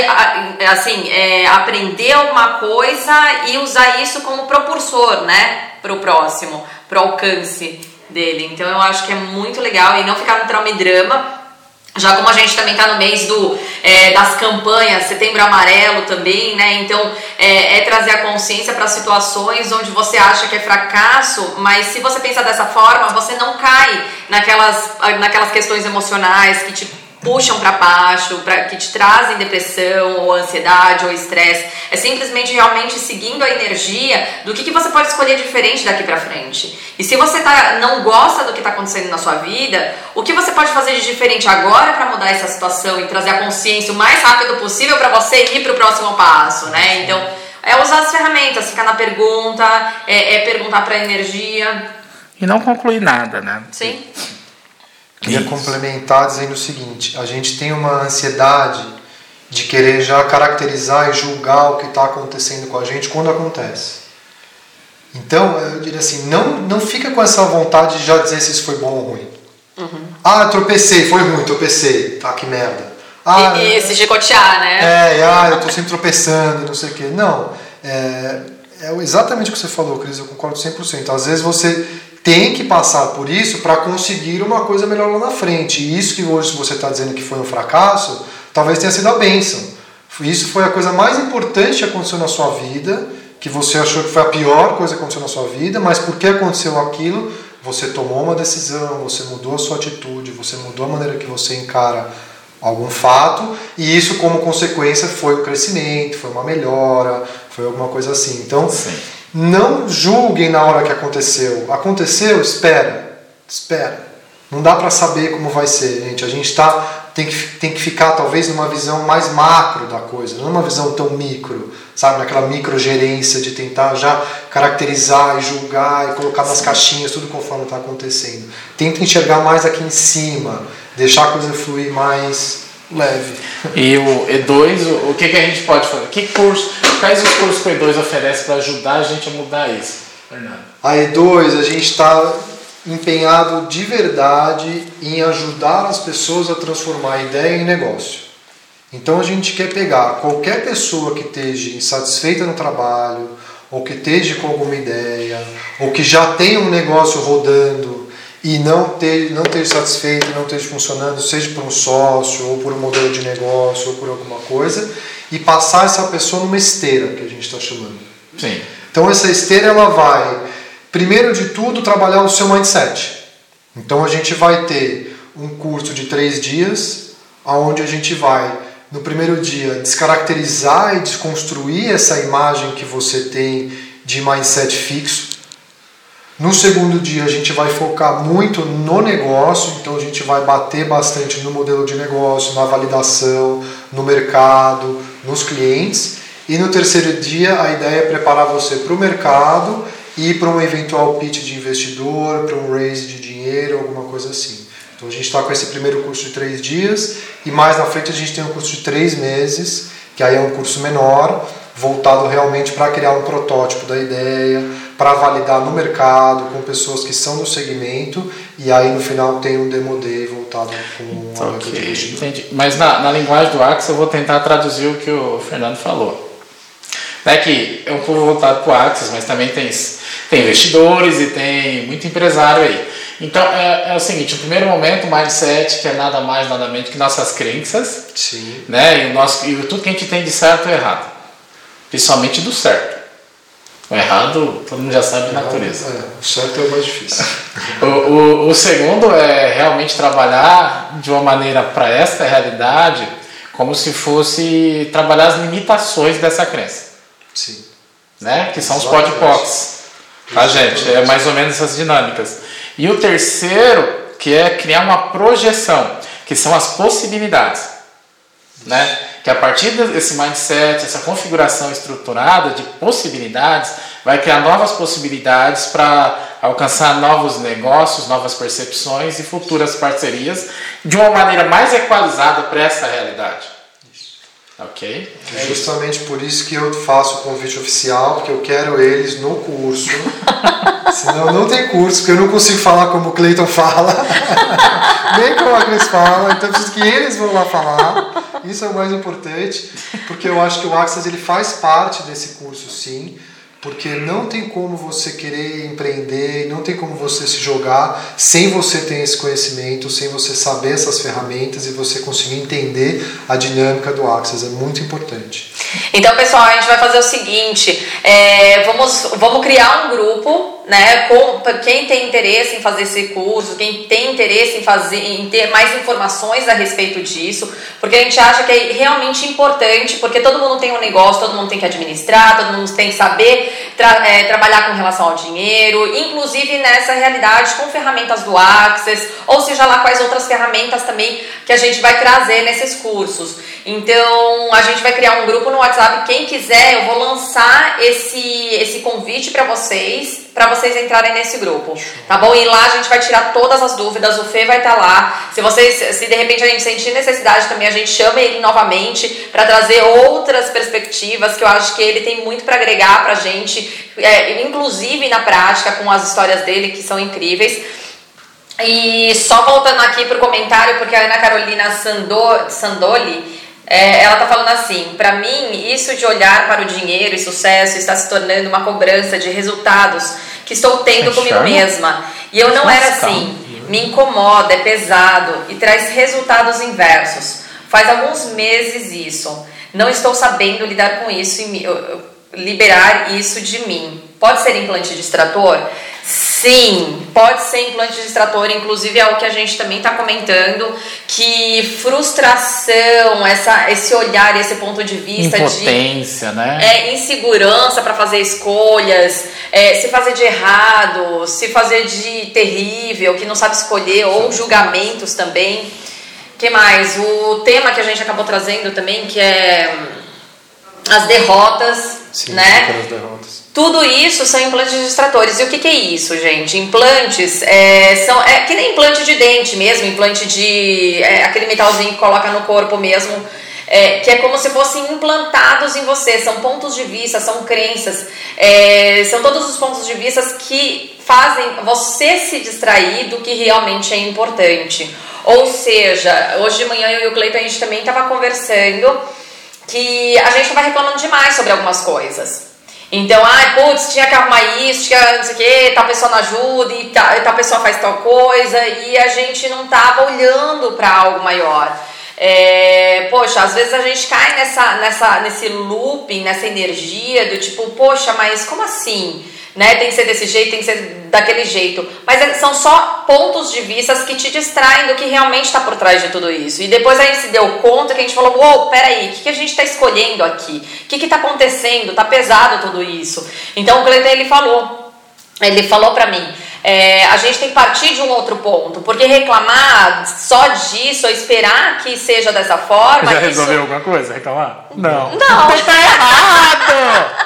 assim, é, aprender alguma coisa e usar isso como propulsor, né? Para o próximo, para alcance dele. Então, eu acho que é muito legal e não ficar no trauma e drama já como a gente também está no mês do, é, das campanhas, setembro amarelo também, né? Então é, é trazer a consciência para situações onde você acha que é fracasso, mas se você pensar dessa forma, você não cai naquelas, naquelas questões emocionais que te puxam para baixo, pra, que te trazem depressão ou ansiedade ou estresse. É simplesmente realmente seguindo a energia do que, que você pode escolher diferente daqui para frente. E se você tá, não gosta do que está acontecendo na sua vida, o que você pode fazer de diferente agora para mudar essa situação e trazer a consciência o mais rápido possível para você ir para o próximo passo, né? Então, é usar as ferramentas, ficar na pergunta, é, é perguntar para a energia. E não concluir nada, né? Sim. Queria Isso. complementar dizendo o seguinte: a gente tem uma ansiedade de querer já caracterizar e julgar o que está acontecendo com a gente quando acontece. Então, eu diria assim: não, não fica com essa vontade de já dizer se isso foi bom ou ruim. Uhum. Ah, tropecei, foi ruim, tropecei, tá que merda. Ah, e, e se chicotear, né? É, ah, eu tô sempre tropeçando, não sei o quê. Não, é, é exatamente o que você falou, Cris, eu concordo 100%. Às vezes você tem que passar por isso para conseguir uma coisa melhor lá na frente. E isso que hoje você está dizendo que foi um fracasso, talvez tenha sido a bênção. Isso foi a coisa mais importante que aconteceu na sua vida, que você achou que foi a pior coisa que aconteceu na sua vida, mas porque aconteceu aquilo, você tomou uma decisão, você mudou a sua atitude, você mudou a maneira que você encara algum fato, e isso como consequência foi o crescimento, foi uma melhora, foi alguma coisa assim. Então, Sim. Não julguem na hora que aconteceu. Aconteceu, espera, espera. Não dá para saber como vai ser, gente. A gente tá tem que, tem que ficar talvez numa visão mais macro da coisa, não numa visão tão micro, sabe? Naquela microgerência de tentar já caracterizar e julgar e colocar nas caixinhas tudo conforme está acontecendo. Tenta enxergar mais aqui em cima, deixar a coisa fluir mais leve. E o E2, o que, que a gente pode fazer? Que curso, quais os cursos que o E2 oferece para ajudar a gente a mudar isso, Fernando? A E2, a gente está empenhado de verdade em ajudar as pessoas a transformar a ideia em negócio. Então a gente quer pegar qualquer pessoa que esteja insatisfeita no trabalho, ou que esteja com alguma ideia, ou que já tenha um negócio rodando e não ter, não ter satisfeito, não ter funcionando, seja por um sócio, ou por um modelo de negócio, ou por alguma coisa, e passar essa pessoa numa esteira, que a gente está chamando. Sim. Então essa esteira ela vai, primeiro de tudo, trabalhar o seu mindset. Então a gente vai ter um curso de três dias, onde a gente vai, no primeiro dia, descaracterizar e desconstruir essa imagem que você tem de mindset fixo. No segundo dia a gente vai focar muito no negócio, então a gente vai bater bastante no modelo de negócio, na validação, no mercado, nos clientes. E no terceiro dia a ideia é preparar você para o mercado e para um eventual pitch de investidor, para um raise de dinheiro, alguma coisa assim. Então a gente está com esse primeiro curso de três dias e mais na frente a gente tem um curso de três meses, que aí é um curso menor, voltado realmente para criar um protótipo da ideia, para validar no mercado com pessoas que são do segmento e aí no final tem um demo day voltado com um okay, entendi. Mas na, na linguagem do Axis eu vou tentar traduzir o que o Fernando falou. É que é um pouco voltado para o Axis, mas também tem, tem investidores e tem muito empresário aí. Então é, é, o seguinte, o primeiro momento, o mindset, que é nada mais, nada menos que nossas crenças. Sim. Né? E, o nosso, e tudo que a gente tem de certo ou errado. Principalmente do certo. O errado, todo mundo já sabe de natureza. É, o certo é o mais difícil. [laughs] o, o, o, segundo é realmente trabalhar de uma maneira para esta realidade, como se fosse trabalhar as limitações dessa crença. Sim. né? Que são os podpocs. Tá, gente? É mais ou menos essas dinâmicas. E o terceiro, que é criar uma projeção, que são as possibilidades, né? Que a partir desse mindset, essa configuração estruturada de possibilidades, vai criar novas possibilidades para alcançar novos negócios, novas percepções e futuras parcerias de uma maneira mais equalizada para essa realidade. Ok? É justamente por isso que eu faço o convite oficial, porque eu quero eles no curso. [laughs] Senão não tem curso, porque eu não consigo falar como o Cleiton fala, [laughs] nem como a Cris fala, então preciso que eles vão lá falar. Isso é o mais importante, porque eu acho que o Access ele faz parte desse curso sim porque não tem como você querer empreender, não tem como você se jogar sem você ter esse conhecimento, sem você saber essas ferramentas e você conseguir entender a dinâmica do Access. É muito importante. Então, pessoal, a gente vai fazer o seguinte: é, vamos, vamos criar um grupo né, com, quem tem interesse em fazer esse curso, quem tem interesse em fazer, em ter mais informações a respeito disso, porque a gente acha que é realmente importante, porque todo mundo tem um negócio, todo mundo tem que administrar, todo mundo tem que saber tra é, trabalhar com relação ao dinheiro, inclusive nessa realidade com ferramentas do Access, ou seja lá quais outras ferramentas também que a gente vai trazer nesses cursos. Então a gente vai criar um grupo no WhatsApp, quem quiser, eu vou lançar esse, esse convite para vocês para vocês entrarem nesse grupo, tá bom? E lá a gente vai tirar todas as dúvidas, o Fê vai estar tá lá. Se vocês, se de repente a gente sentir necessidade também, a gente chama ele novamente para trazer outras perspectivas que eu acho que ele tem muito para agregar pra gente, é, inclusive na prática com as histórias dele que são incríveis. E só voltando aqui pro comentário, porque a Ana Carolina Sando, Sandoli é, ela está falando assim: para mim, isso de olhar para o dinheiro e sucesso está se tornando uma cobrança de resultados que estou tendo comigo mesma. E eu não era assim. Me incomoda, é pesado e traz resultados inversos. Faz alguns meses isso. Não estou sabendo lidar com isso e liberar isso de mim. Pode ser implante de extrator? Sim, pode ser implante de extrator, inclusive é o que a gente também está comentando, que frustração, essa, esse olhar, esse ponto de vista Impotência, de né? É, insegurança para fazer escolhas, é, se fazer de errado, se fazer de terrível, que não sabe escolher, ou julgamentos também. que mais? O tema que a gente acabou trazendo também, que é as derrotas, Sim, né? As derrotas. Tudo isso são implantes distratores. E o que, que é isso, gente? Implantes é, são é que nem implante de dente mesmo, implante de é, aquele metalzinho que coloca no corpo mesmo, é, que é como se fossem implantados em você. São pontos de vista, são crenças, é, são todos os pontos de vista que fazem você se distrair do que realmente é importante. Ou seja, hoje de manhã eu e o Cleiton a gente também estava conversando que a gente estava reclamando demais sobre algumas coisas. Então, ai, putz, tinha que arrumar isso, tinha não sei o que, tal pessoa não ajuda, e tal, tal pessoa faz tal coisa, e a gente não tava olhando para algo maior. É, poxa, às vezes a gente cai nessa, nessa, nesse looping, nessa energia do tipo, poxa, mas como assim? Né? Tem que ser desse jeito, tem que ser daquele jeito. Mas é, são só pontos de vista que te distraem do que realmente está por trás de tudo isso. E depois a gente se deu conta que a gente falou: uou, wow, peraí, o que, que a gente está escolhendo aqui? O que está acontecendo? Tá pesado tudo isso. Então o Cleiton ele falou, ele falou para mim. É, a gente tem que partir de um outro ponto, porque reclamar só disso, ou esperar que seja dessa forma. Já resolveu isso... alguma coisa? Reclamar? Não. Não. tá errado! [laughs]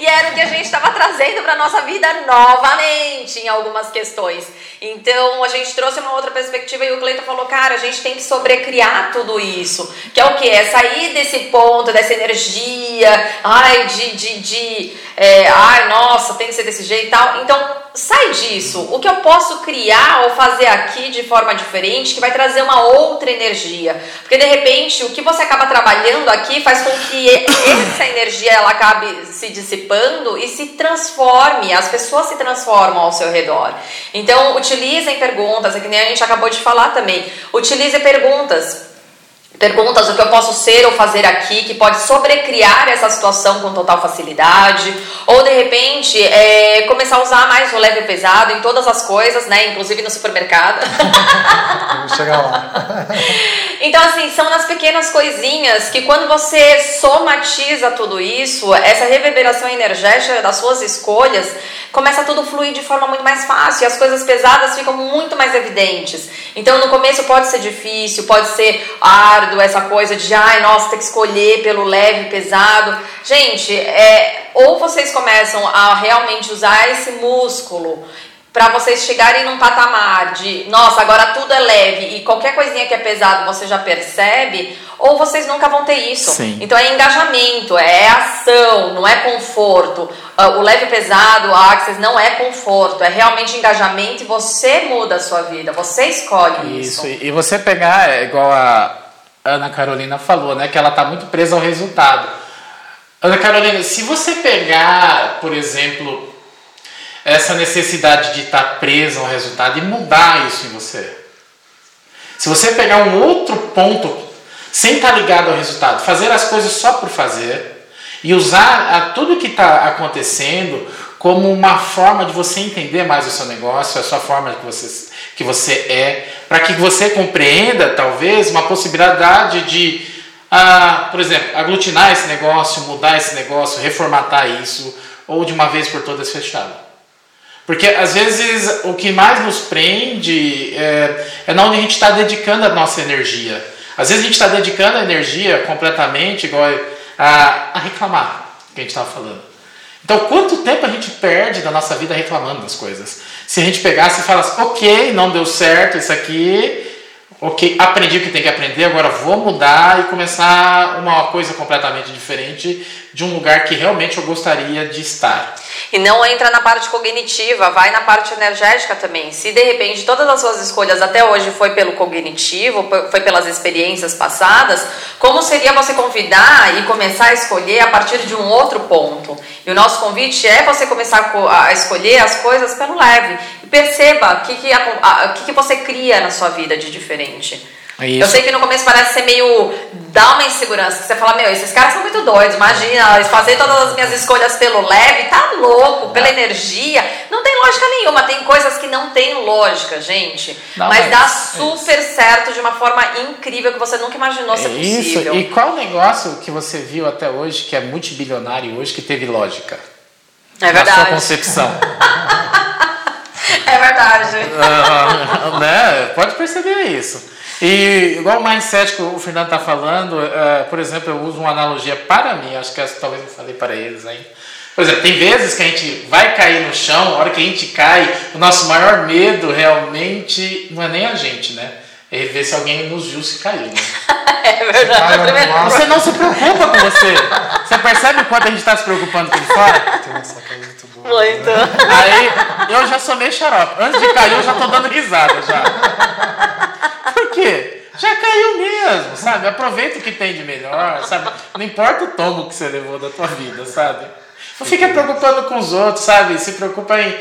E era o que a gente estava trazendo para nossa vida novamente em algumas questões. Então a gente trouxe uma outra perspectiva e o Cleiton falou, cara, a gente tem que sobrecriar tudo isso. Que é o que? É sair desse ponto, dessa energia, ai, de, de, de é, ai, nossa, tem que ser desse jeito e tal. Então sai disso. O que eu posso criar ou fazer aqui de forma diferente que vai trazer uma outra energia? Porque de repente o que você acaba trabalhando aqui faz com que essa energia ela acabe se dissipando e se transforme, as pessoas se transformam ao seu redor. Então utilizem perguntas, é que nem a gente acabou de falar também. Utilize perguntas perguntas o que eu posso ser ou fazer aqui que pode sobrecriar essa situação com total facilidade ou de repente é, começar a usar mais o leve e pesado em todas as coisas, né, inclusive no supermercado. [laughs] Vamos chegar lá. [laughs] então assim são nas pequenas coisinhas que quando você somatiza tudo isso, essa reverberação energética das suas escolhas começa tudo a fluir de forma muito mais fácil e as coisas pesadas ficam muito mais evidentes. Então no começo pode ser difícil, pode ser essa coisa de, ai, nossa, tem que escolher pelo leve, pesado. Gente, é, ou vocês começam a realmente usar esse músculo para vocês chegarem num patamar de, nossa, agora tudo é leve e qualquer coisinha que é pesado você já percebe, ou vocês nunca vão ter isso. Sim. Então é engajamento, é ação, não é conforto. Ah, o leve pesado, o Axis não é conforto, é realmente engajamento e você muda a sua vida, você escolhe isso. Isso, e você pegar, é igual a Ana Carolina falou, né, que ela está muito presa ao resultado. Ana Carolina, se você pegar, por exemplo, essa necessidade de estar tá presa ao resultado e mudar isso em você, se você pegar um outro ponto sem estar tá ligado ao resultado, fazer as coisas só por fazer e usar a tudo que está acontecendo como uma forma de você entender mais o seu negócio, a sua forma que você, que você é, para que você compreenda, talvez, uma possibilidade de, ah, por exemplo, aglutinar esse negócio, mudar esse negócio, reformatar isso, ou de uma vez por todas fechado. Porque às vezes o que mais nos prende é, é na onde a gente está dedicando a nossa energia. Às vezes a gente está dedicando a energia completamente igual a, a reclamar, que a gente estava falando. Então, quanto tempo a gente perde da nossa vida reclamando das coisas? Se a gente pegasse e falasse, ok, não deu certo isso aqui, ok, aprendi o que tem que aprender, agora vou mudar e começar uma coisa completamente diferente de um lugar que realmente eu gostaria de estar. E não entra na parte cognitiva, vai na parte energética também. Se de repente todas as suas escolhas até hoje foi pelo cognitivo, foi pelas experiências passadas, como seria você convidar e começar a escolher a partir de um outro ponto? E o nosso convite é você começar a escolher as coisas pelo leve. E perceba o que, que, que, que você cria na sua vida de diferente. É eu sei que no começo parece ser meio. dá uma insegurança. Que você fala, meu, esses caras são muito doidos. Imagina, fazer todas as minhas escolhas pelo leve, tá louco, pela energia. Não tem lógica nenhuma. Tem coisas que não tem lógica, gente. Não, mas, mas, dá super é certo de uma forma incrível que você nunca imaginou ser possível. Isso. E qual negócio que você viu até hoje que é multibilionário hoje que teve lógica? É verdade. Na sua concepção. [laughs] é verdade. Uh, [laughs] né? Pode perceber isso. E igual o mindset que o Fernando está falando, uh, por exemplo, eu uso uma analogia para mim, acho que talvez eu falei para eles aí. Por exemplo, tem vezes que a gente vai cair no chão, a hora que a gente cai, o nosso maior medo realmente não é nem a gente, né? É ver se alguém nos viu se cair, né? [laughs] é verdade. Você não se preocupa com você. Você percebe o quanto a gente está se preocupando com ele fora? Tem uma saca muito boa. Muito. Né? Aí eu já sou meio xarope. Antes de cair, eu já tô dando risada já. Quê? Já caiu mesmo, sabe? Aproveita o que tem de melhor, sabe? Não importa o tombo que você levou da tua vida, sabe? Não fica preocupando com os outros, sabe? Se preocupa em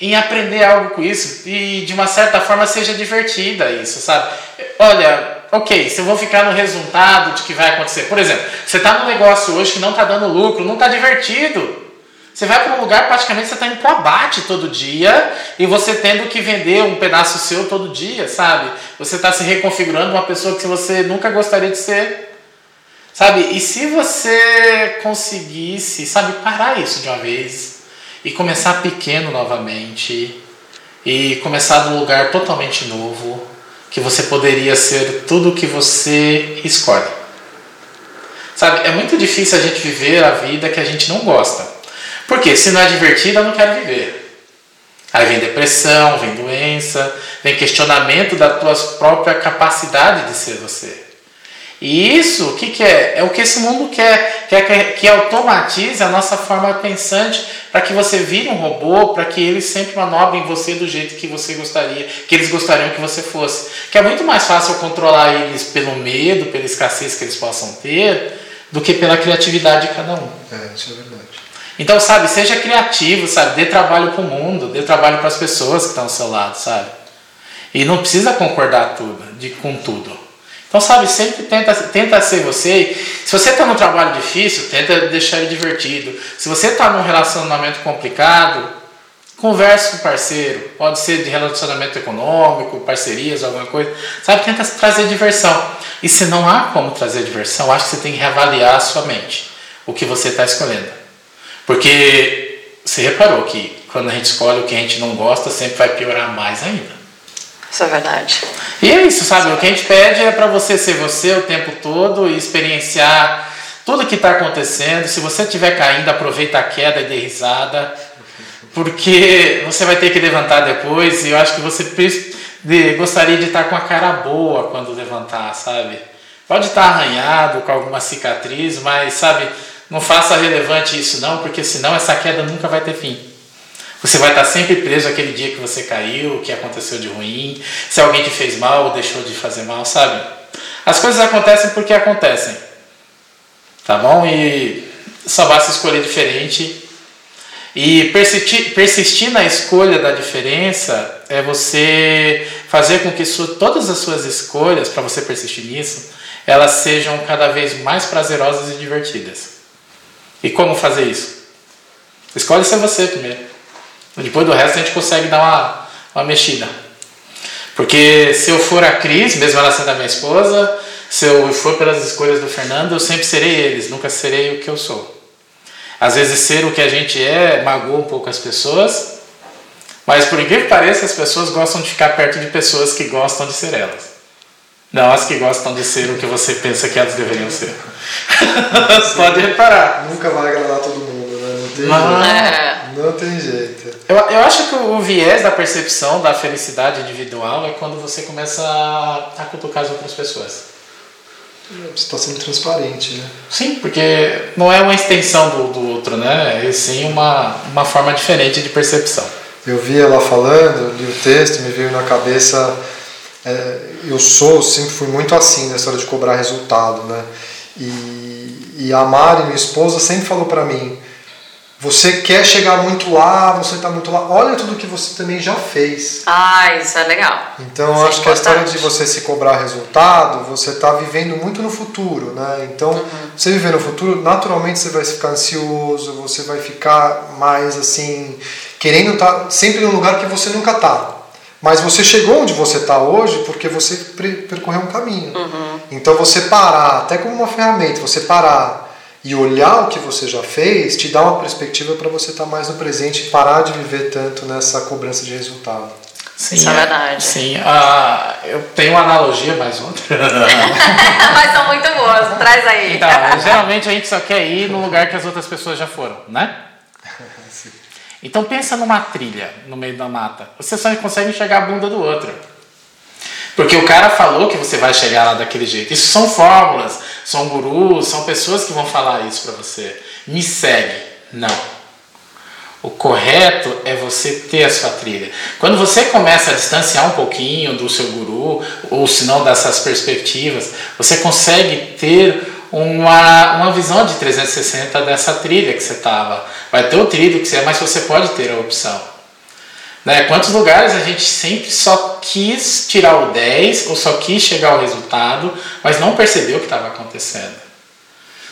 em aprender algo com isso e de uma certa forma seja divertida isso, sabe? Olha, ok, se eu vou ficar no resultado de que vai acontecer, por exemplo, você está num negócio hoje que não está dando lucro, não está divertido. Você vai para um lugar, praticamente você está indo para abate todo dia e você tendo que vender um pedaço seu todo dia, sabe? Você está se reconfigurando uma pessoa que você nunca gostaria de ser, sabe? E se você conseguisse, sabe, parar isso de uma vez, e começar pequeno novamente e começar de um lugar totalmente novo, que você poderia ser tudo o que você escolhe. Sabe, é muito difícil a gente viver a vida que a gente não gosta. Porque se não é divertida, eu não quero viver. Aí vem depressão, vem doença, vem questionamento da tua própria capacidade de ser você. E isso, o que, que é? É o que esse mundo quer, quer que automatize a nossa forma pensante para que você vire um robô, para que eles sempre manobrem você do jeito que você gostaria, que eles gostariam que você fosse. Que é muito mais fácil controlar eles pelo medo, pela escassez que eles possam ter, do que pela criatividade de cada um. É, isso é verdade. Então, sabe, seja criativo, sabe, dê trabalho para o mundo, dê trabalho para as pessoas que estão ao seu lado, sabe? E não precisa concordar tudo, de, com tudo. Então, sabe, sempre tenta, tenta ser você. Se você está num trabalho difícil, tenta deixar ele divertido. Se você está num relacionamento complicado, converse com o parceiro. Pode ser de relacionamento econômico, parcerias, alguma coisa. Sabe, tenta trazer diversão. E se não há como trazer diversão, acho que você tem que reavaliar a sua mente, o que você está escolhendo. Porque você reparou que quando a gente escolhe o que a gente não gosta, sempre vai piorar mais ainda. Isso é verdade. E é isso, sabe? O que a gente pede é para você ser você o tempo todo e experienciar tudo que está acontecendo. Se você estiver caindo, aproveita a queda e dê risada, porque você vai ter que levantar depois. E eu acho que você gostaria de estar com a cara boa quando levantar, sabe? Pode estar arranhado, com alguma cicatriz, mas, sabe, não faça relevante isso não, porque senão essa queda nunca vai ter fim. Você vai estar sempre preso aquele dia que você caiu, que aconteceu de ruim, se alguém te fez mal ou deixou de fazer mal, sabe? As coisas acontecem porque acontecem. Tá bom? E só basta escolher diferente. E persistir, persistir na escolha da diferença é você fazer com que sua, todas as suas escolhas, para você persistir nisso, elas sejam cada vez mais prazerosas e divertidas. E como fazer isso? Escolhe ser você primeiro. Depois do resto a gente consegue dar uma, uma mexida. Porque se eu for a Cris, mesmo ela sendo a minha esposa, se eu for pelas escolhas do Fernando, eu sempre serei eles, nunca serei o que eu sou. Às vezes ser o que a gente é magoa um pouco as pessoas, mas por incrível que pareça, as pessoas gostam de ficar perto de pessoas que gostam de ser elas. Não as que gostam de ser o que você pensa que elas deveriam ser. [laughs] Pode reparar. Nunca vai agradar todo mundo, né? Não tem Não. jeito. É. Não tem jeito. Eu, eu acho que o viés da percepção da felicidade individual é quando você começa a, a cutucar as outras pessoas. Você está sendo transparente, né? Sim, porque não é uma extensão do, do outro, né? É sim uma, uma forma diferente de percepção. Eu vi ela falando, li o texto, me veio na cabeça. É, eu sou, sempre fui muito assim na história de cobrar resultado, né? E, e a Mari, minha esposa, sempre falou para mim: você quer chegar muito lá, você está muito lá, olha tudo que você também já fez. Ah, isso é legal. Então, Isso é acho que a história de você se cobrar resultado, você está vivendo muito no futuro, né? Então, Uhum. você viver no futuro, naturalmente você vai ficar ansioso, você vai ficar mais assim, querendo estar sempre num lugar que você nunca está. Mas você chegou onde você está hoje porque você percorreu um caminho. Uhum. Então, você parar, até como uma ferramenta, você parar e olhar o que você já fez, te dá uma perspectiva para você estar mais no presente e parar de viver tanto nessa cobrança de resultado. Sim, Isso é verdade. Sim, ah, eu tenho uma analogia, mais outra. [laughs] Mas são muito boas, traz aí. Então, geralmente a gente só quer ir no lugar que as outras pessoas já foram, né? Então pensa numa trilha no meio da mata. Você só consegue enxergar a bunda do outro. Porque o cara falou que você vai chegar lá daquele jeito. Isso são fórmulas, são gurus, são pessoas que vão falar isso para você. Me segue. Não. O correto é você ter a sua trilha. Quando você começa a distanciar um pouquinho do seu guru, ou se não dessas perspectivas, você consegue ter uma, uma visão de 360 dessa trilha que você estava. Vai ter o trilho que você é, mas você pode ter a opção. Né? Quantos lugares a gente sempre só quis tirar o 10 ou só quis chegar ao resultado, mas não percebeu o que estava acontecendo.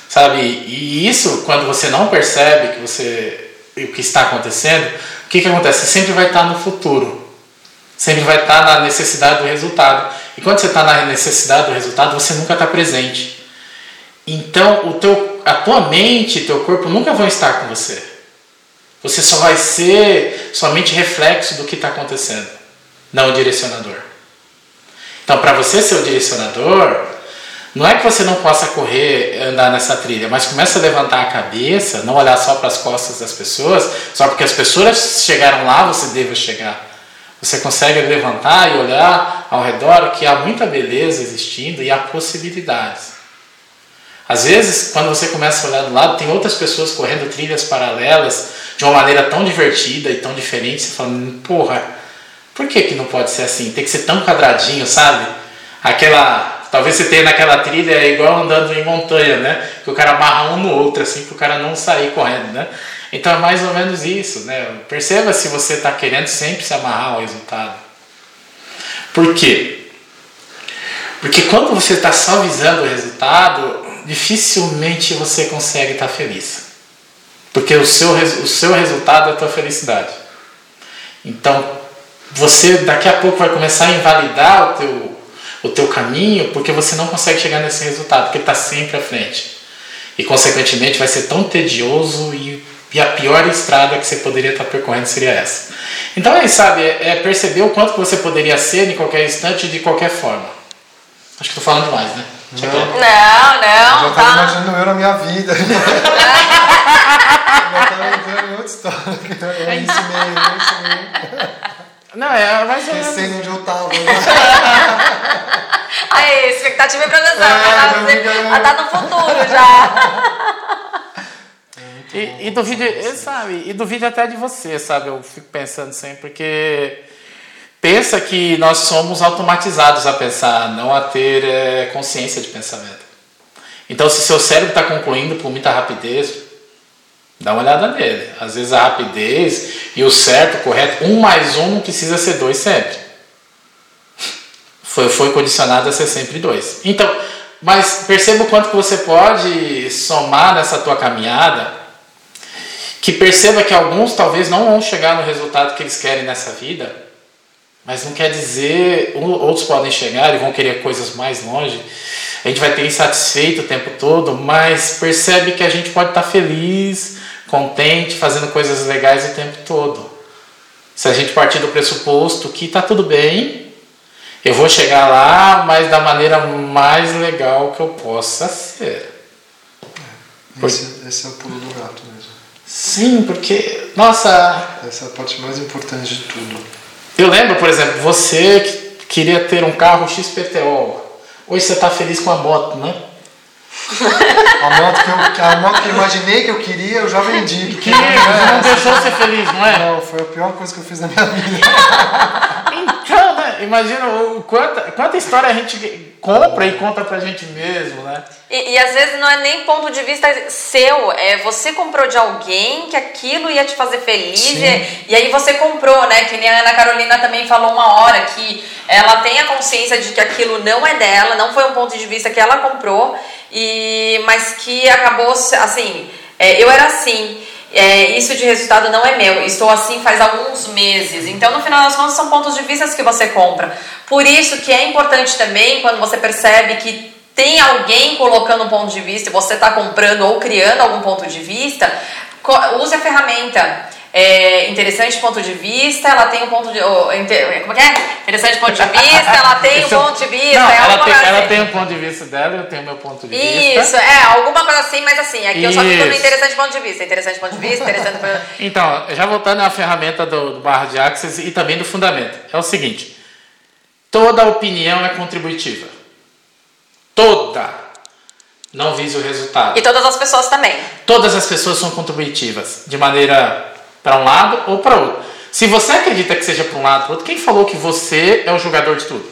Sabe? E isso, quando você não percebe que você o que está acontecendo, o que, que acontece? Você sempre vai estar no futuro. Sempre vai estar na necessidade do resultado. E quando você está na necessidade do resultado, você nunca está presente. Então, o teu, a tua mente e teu corpo nunca vão estar com você. Você só vai ser somente reflexo do que está acontecendo, não o direcionador. Então, para você ser o direcionador, não é que você não possa correr, andar nessa trilha, mas começa a levantar a cabeça, não olhar só para as costas das pessoas, só porque as pessoas chegaram lá, você deve chegar. Você consegue levantar e olhar ao redor que há muita beleza existindo e há possibilidades. Às vezes, quando você começa a olhar do lado, tem outras pessoas correndo trilhas paralelas de uma maneira tão divertida e tão diferente, você fala, porra, por que, que não pode ser assim? Tem que ser tão quadradinho, sabe? Aquela. Talvez você tenha naquela trilha é igual andando em montanha, né? Que o cara amarra um no outro, assim, para o cara não sair correndo, né? Então é mais ou menos isso, né? Perceba se você está querendo sempre se amarrar ao resultado. Por quê? Porque quando você está só visando o resultado, dificilmente você consegue estar feliz. Porque o seu, o seu resultado é a tua felicidade. Então, você daqui a pouco vai começar a invalidar o teu, o teu caminho porque você não consegue chegar nesse resultado, porque está sempre à frente. E, consequentemente, vai ser tão tedioso e, e a pior estrada que você poderia estar percorrendo seria essa. Então, aí, sabe, é, é perceber o quanto você poderia ser em qualquer instante de qualquer forma. Acho que estou falando demais, né? Não, não, não. Eu já tá. imaginando eu na minha vida. [laughs] já estava entrando em outra história. Eu ensinei, eu ensinei. Não, é mais ou menos. Sei onde eu tava. [laughs] Aí, expectativa é progressão. É, já tá, tá no futuro já. [laughs] E, e do vídeo, sabe, e do vídeo até de você, sabe? Eu fico pensando sempre, porque pensa que nós somos automatizados a pensar, não a ter é, consciência de pensamento. Então, se seu cérebro está concluindo por muita rapidez, dá uma olhada nele. Às vezes a rapidez e o certo, o correto, um mais um não precisa ser dois sempre. Foi, foi condicionado a ser sempre dois. Então, mas perceba o quanto que você pode somar nessa tua caminhada, que perceba que alguns talvez não vão chegar no resultado que eles querem nessa vida, mas não quer dizer, outros podem chegar e vão querer coisas mais longe. A gente vai ter insatisfeito o tempo todo, mas percebe que a gente pode estar feliz, contente, fazendo coisas legais o tempo todo. Se a gente partir do pressuposto que está tudo bem, eu vou chegar lá, mas da maneira mais legal que eu possa ser. Esse, esse é o pulo do gato mesmo. Sim, porque, nossa. Essa é a parte mais importante de tudo. Eu lembro, por exemplo, você que queria ter um carro XPTO. Hoje você está feliz com a moto, né? [laughs] a, moto que eu, a moto que eu imaginei que eu queria, eu já vendi. Que não deixou ser feliz, não é? Não, foi a pior coisa que eu fiz na minha vida. [laughs] Imagina o quanta, quanta história a gente compra e conta pra gente mesmo, né? E, e, às vezes não é nem ponto de vista seu, é você comprou de alguém que aquilo ia te fazer feliz e, e, aí você comprou, né? Que nem a Ana Carolina também falou uma hora que ela tem a consciência de que aquilo não é dela, não foi um ponto de vista que ela comprou, e mas que acabou assim, é, eu era assim. É, isso de resultado não é meu, estou assim faz alguns meses. Então, no final das contas, são pontos de vista que você compra. Por isso que é importante também, quando você percebe que tem alguém colocando um ponto de vista você está comprando ou criando algum ponto de vista, use a ferramenta. É, interessante ponto de vista, ela tem um ponto de. Oh, inter, como é que é? Interessante ponto de vista, ela [laughs] tem um ponto de vista. Não, é ela, tem, ela tem um ponto de vista dela, eu tenho meu ponto de vista. Isso, é, alguma coisa assim, mas assim, aqui Isso. eu só fico no interessante ponto de vista. Interessante ponto de vista, interessante ponto de vista. [laughs] Então, já voltando à ferramenta do, do barra de Access e também do fundamento. É o seguinte: toda opinião é contributiva toda não vise o resultado. E todas as pessoas também. Todas as pessoas são contributivas, de maneira para um lado ou para outro. Se você acredita que seja para um lado ou outro, quem falou que você é o jogador de tudo?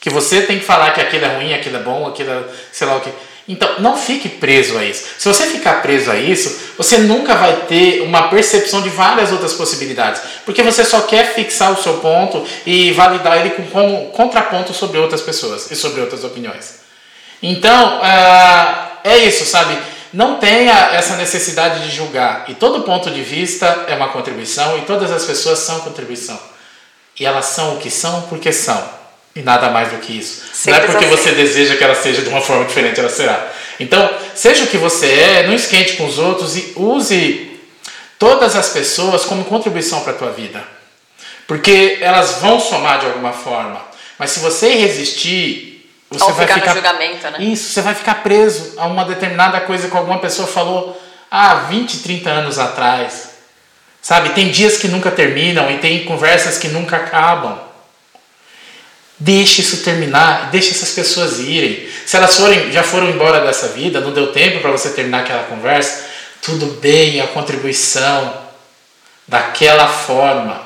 Que você tem que falar que aquilo é ruim, aquilo é bom, aquilo é sei lá o que. Então, não fique preso a isso. Se você ficar preso a isso, você nunca vai ter uma percepção de várias outras possibilidades. Porque você só quer fixar o seu ponto e validar ele com, com contraponto sobre outras pessoas e sobre outras opiniões. Então, uh, é isso, sabe? Não tenha essa necessidade de julgar. E todo ponto de vista é uma contribuição e todas as pessoas são contribuição. E elas são o que são porque são. E nada mais do que isso. Sempre não é porque assim. você deseja que ela seja de uma forma diferente, ela será. Então, seja o que você é, não esquente com os outros e use todas as pessoas como contribuição para a tua vida. Porque elas vão somar de alguma forma. Mas se você resistir, você Ou vai ficar, ficar no julgamento, né? Isso, você vai ficar preso a uma determinada coisa que alguma pessoa falou há 20, 30 anos atrás. Sabe? Tem dias que nunca terminam e tem conversas que nunca acabam. Deixe isso terminar, deixe essas pessoas irem. Se elas forem, já foram embora dessa vida, não deu tempo para você terminar aquela conversa, tudo bem, a contribuição daquela forma.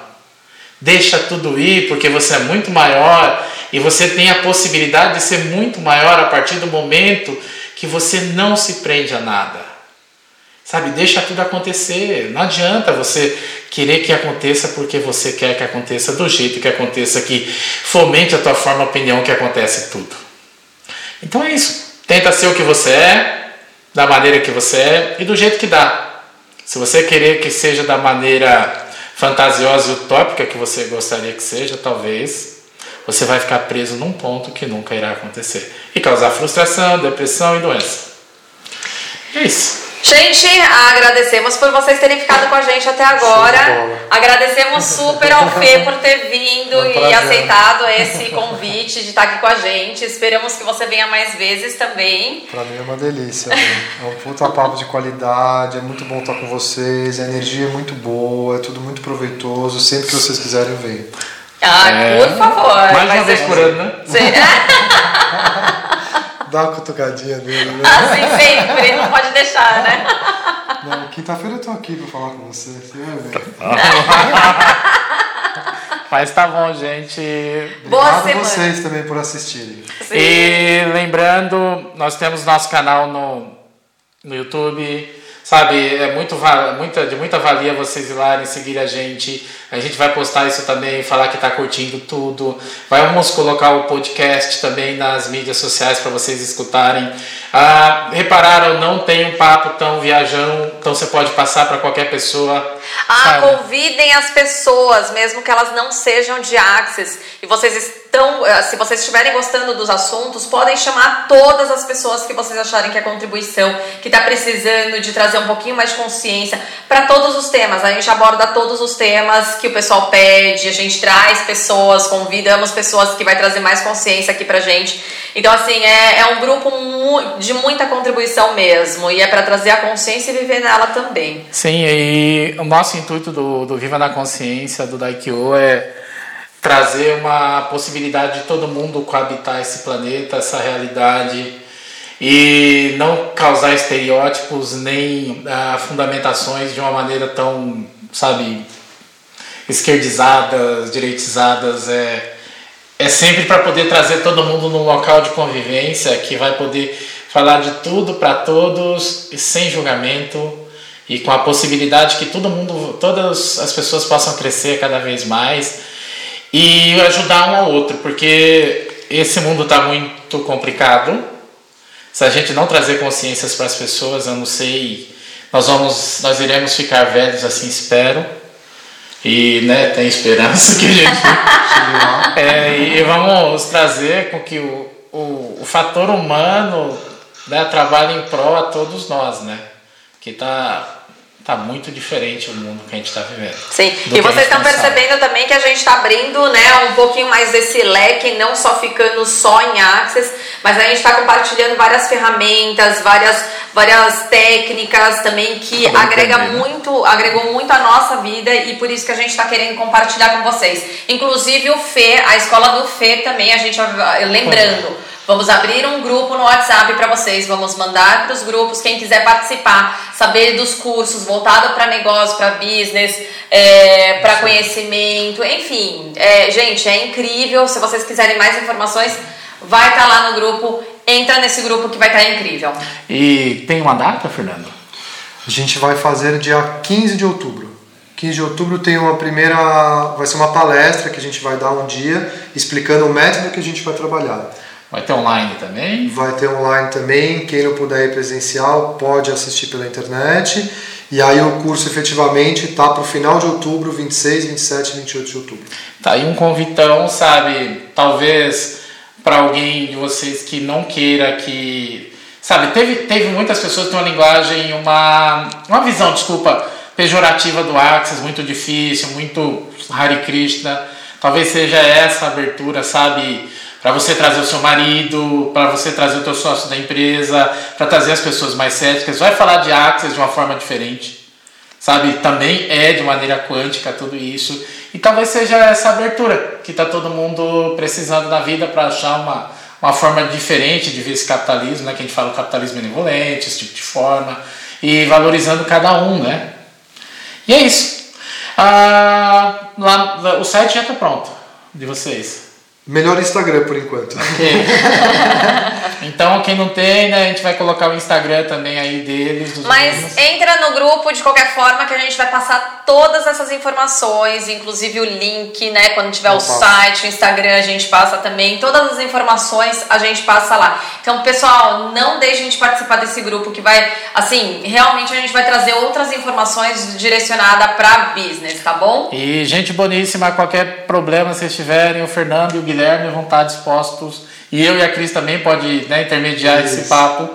Deixa tudo ir, porque você é muito maior e você tem a possibilidade de ser muito maior a partir do momento que você não se prende a nada. Sabe, deixa tudo acontecer. Não adianta você querer que aconteça porque você quer que aconteça do jeito que aconteça, que fomente a tua forma, opinião que acontece tudo. Então é isso. Tenta ser o que você é, da maneira que você é e do jeito que dá. Se você querer que seja da maneira fantasiosa e utópica que você gostaria que seja, talvez você vai ficar preso num ponto que nunca irá acontecer e causar frustração, depressão e doença. É isso. Gente, agradecemos por vocês terem ficado com a gente até agora. Agradecemos super ao Fê por ter vindo um e aceitado esse convite de estar aqui com a gente. Esperamos que você venha mais vezes também. Pra mim é uma delícia. Né? É um puta papo de qualidade, é muito bom estar com vocês, a energia é muito boa, é tudo muito proveitoso. Sempre que vocês quiserem, venham. Ah, é. por favor. Mais uma vez por ano, né? Sim. [laughs] Dá uma cutucadinha nele, né? [laughs] Assim sempre, não pode deixar, né? Não, quinta-feira eu tô aqui pra falar com você, você vai ver. [laughs] Mas tá bom, gente. Boa Obrigado a vocês também por assistirem. Sim. E lembrando, nós temos nosso canal no, no YouTube Sabe, é muito, de muita valia vocês ir lá e seguir a gente. A gente vai postar isso também, falar que está curtindo tudo. Vamos colocar o podcast também nas mídias sociais para vocês escutarem. Ah, repararam, não tem um papo tão viajão, então você pode passar para qualquer pessoa. Ah, convidem as pessoas, mesmo que elas não sejam de Axis. E vocês estão, eh, se vocês estiverem gostando dos assuntos, podem chamar todas as pessoas que vocês acharem que é contribuição, que está precisando de trazer um pouquinho mais de consciência para todos os temas. A gente aborda todos os temas que o pessoal pede, a gente traz pessoas, convidamos pessoas que vai trazer mais consciência aqui pra gente. Então, assim, é, é um grupo de muita contribuição mesmo, e é para trazer a consciência e viver nela também. Sim, e o nosso intuito do, do Viva na Consciência, do Daikyo, é trazer uma possibilidade de todo mundo coabitar esse planeta, essa realidade e não causar estereótipos nem ah, fundamentações de uma maneira tão, sabe, esquerdizadas, direitizadas. É, é sempre para poder trazer todo mundo num local de convivência que vai poder falar de tudo para todos e sem julgamento e com a possibilidade que todo mundo, todas as pessoas possam crescer cada vez mais e ajudar um ao outro, porque esse mundo está muito complicado. Se a gente não trazer consciências para as pessoas, eu não sei, nós vamos, nós iremos ficar velhos assim, espero. E né, tem esperança que a gente [laughs] é, e vamos trazer com que o, o, o fator humano né, trabalhe em prol a todos nós, né? Que está tá muito diferente o mundo que a gente está vivendo. Sim, e vocês estão percebendo também que a gente está abrindo né, um pouquinho mais desse leque, não só ficando só em Access, mas a gente está compartilhando várias ferramentas, várias, várias técnicas também que agrega também, né? muito, agregou muito a nossa vida e por isso que a gente está querendo compartilhar com vocês. Inclusive o Fê, a escola do Fê também, a gente lembrando. Vamos abrir um grupo no WhatsApp para vocês, vamos mandar para os grupos quem quiser participar, saber dos cursos voltado para negócio, para business, é, para conhecimento, enfim, é, gente, é incrível. Se vocês quiserem mais informações, vai estar tá lá no grupo, entra nesse grupo que vai estar tá incrível. E tem uma data, Fernando? A gente vai fazer dia 15 de outubro. 15 de outubro tem uma primeira, vai ser uma palestra que a gente vai dar um dia explicando o método que a gente vai trabalhar. Vai ter online também? Vai ter online também. Quem não puder ir presencial pode assistir pela internet. E aí o curso efetivamente está para o final de outubro, 26, 27 e 28 de outubro. Tá aí um convitão, sabe? Talvez para alguém de vocês que não queira que. Sabe, teve, teve muitas pessoas que têm uma linguagem, uma, uma visão, desculpa, pejorativa do Axis, muito difícil, muito Hare Krishna. Talvez seja essa abertura, sabe? Para você trazer o seu marido, para você trazer o teu sócio da empresa, para trazer as pessoas mais céticas. Vai falar de Axis de uma forma diferente, sabe? Também é de maneira quântica tudo isso. E talvez seja essa abertura que está todo mundo precisando na vida para achar uma, uma forma diferente de ver esse capitalismo, né? Que a gente fala o capitalismo benevolente, esse tipo de forma, e valorizando cada um, né? E é isso. Ah, lá, o site já está pronto de vocês. Melhor Instagram por enquanto. [laughs] Então, quem não tem, né, a gente vai colocar o Instagram também aí deles. Dos Mas meninos. entra no grupo de qualquer forma que a gente vai passar todas essas informações, inclusive o link, né? Quando tiver Eu o passo. site, o Instagram, a gente passa também. Todas as informações a gente passa lá. Então, pessoal, não deixem de participar desse grupo que vai, assim, realmente a gente vai trazer outras informações direcionadas para business, tá bom? E gente boníssima, qualquer problema vocês tiverem, o Fernando e o Guilherme vão estar dispostos, e eu e a Cris também pode né, intermediar Isso. esse papo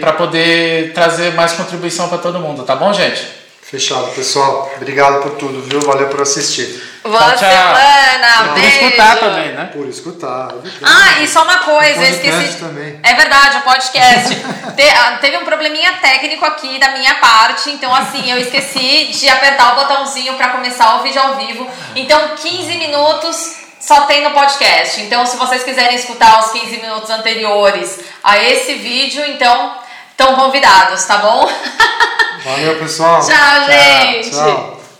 para poder trazer mais contribuição para todo mundo, tá bom, gente? Fechado, pessoal. Obrigado por tudo, viu? Valeu por assistir. Boa Tchau, tchau. semana, por escutar também, né? Por escutar. Ah, e só uma coisa, eu podcast esqueci. também. É verdade, o podcast. [laughs] Te- ah, teve um probleminha técnico aqui da minha parte, então assim, eu esqueci de apertar o botãozinho para começar o vídeo ao vivo. Então, 15 minutos só tem no podcast. Então, se vocês quiserem escutar os 15 minutos anteriores a esse vídeo, então estão convidados, tá bom? Valeu, pessoal. [laughs] Tchau, gente. Tchau.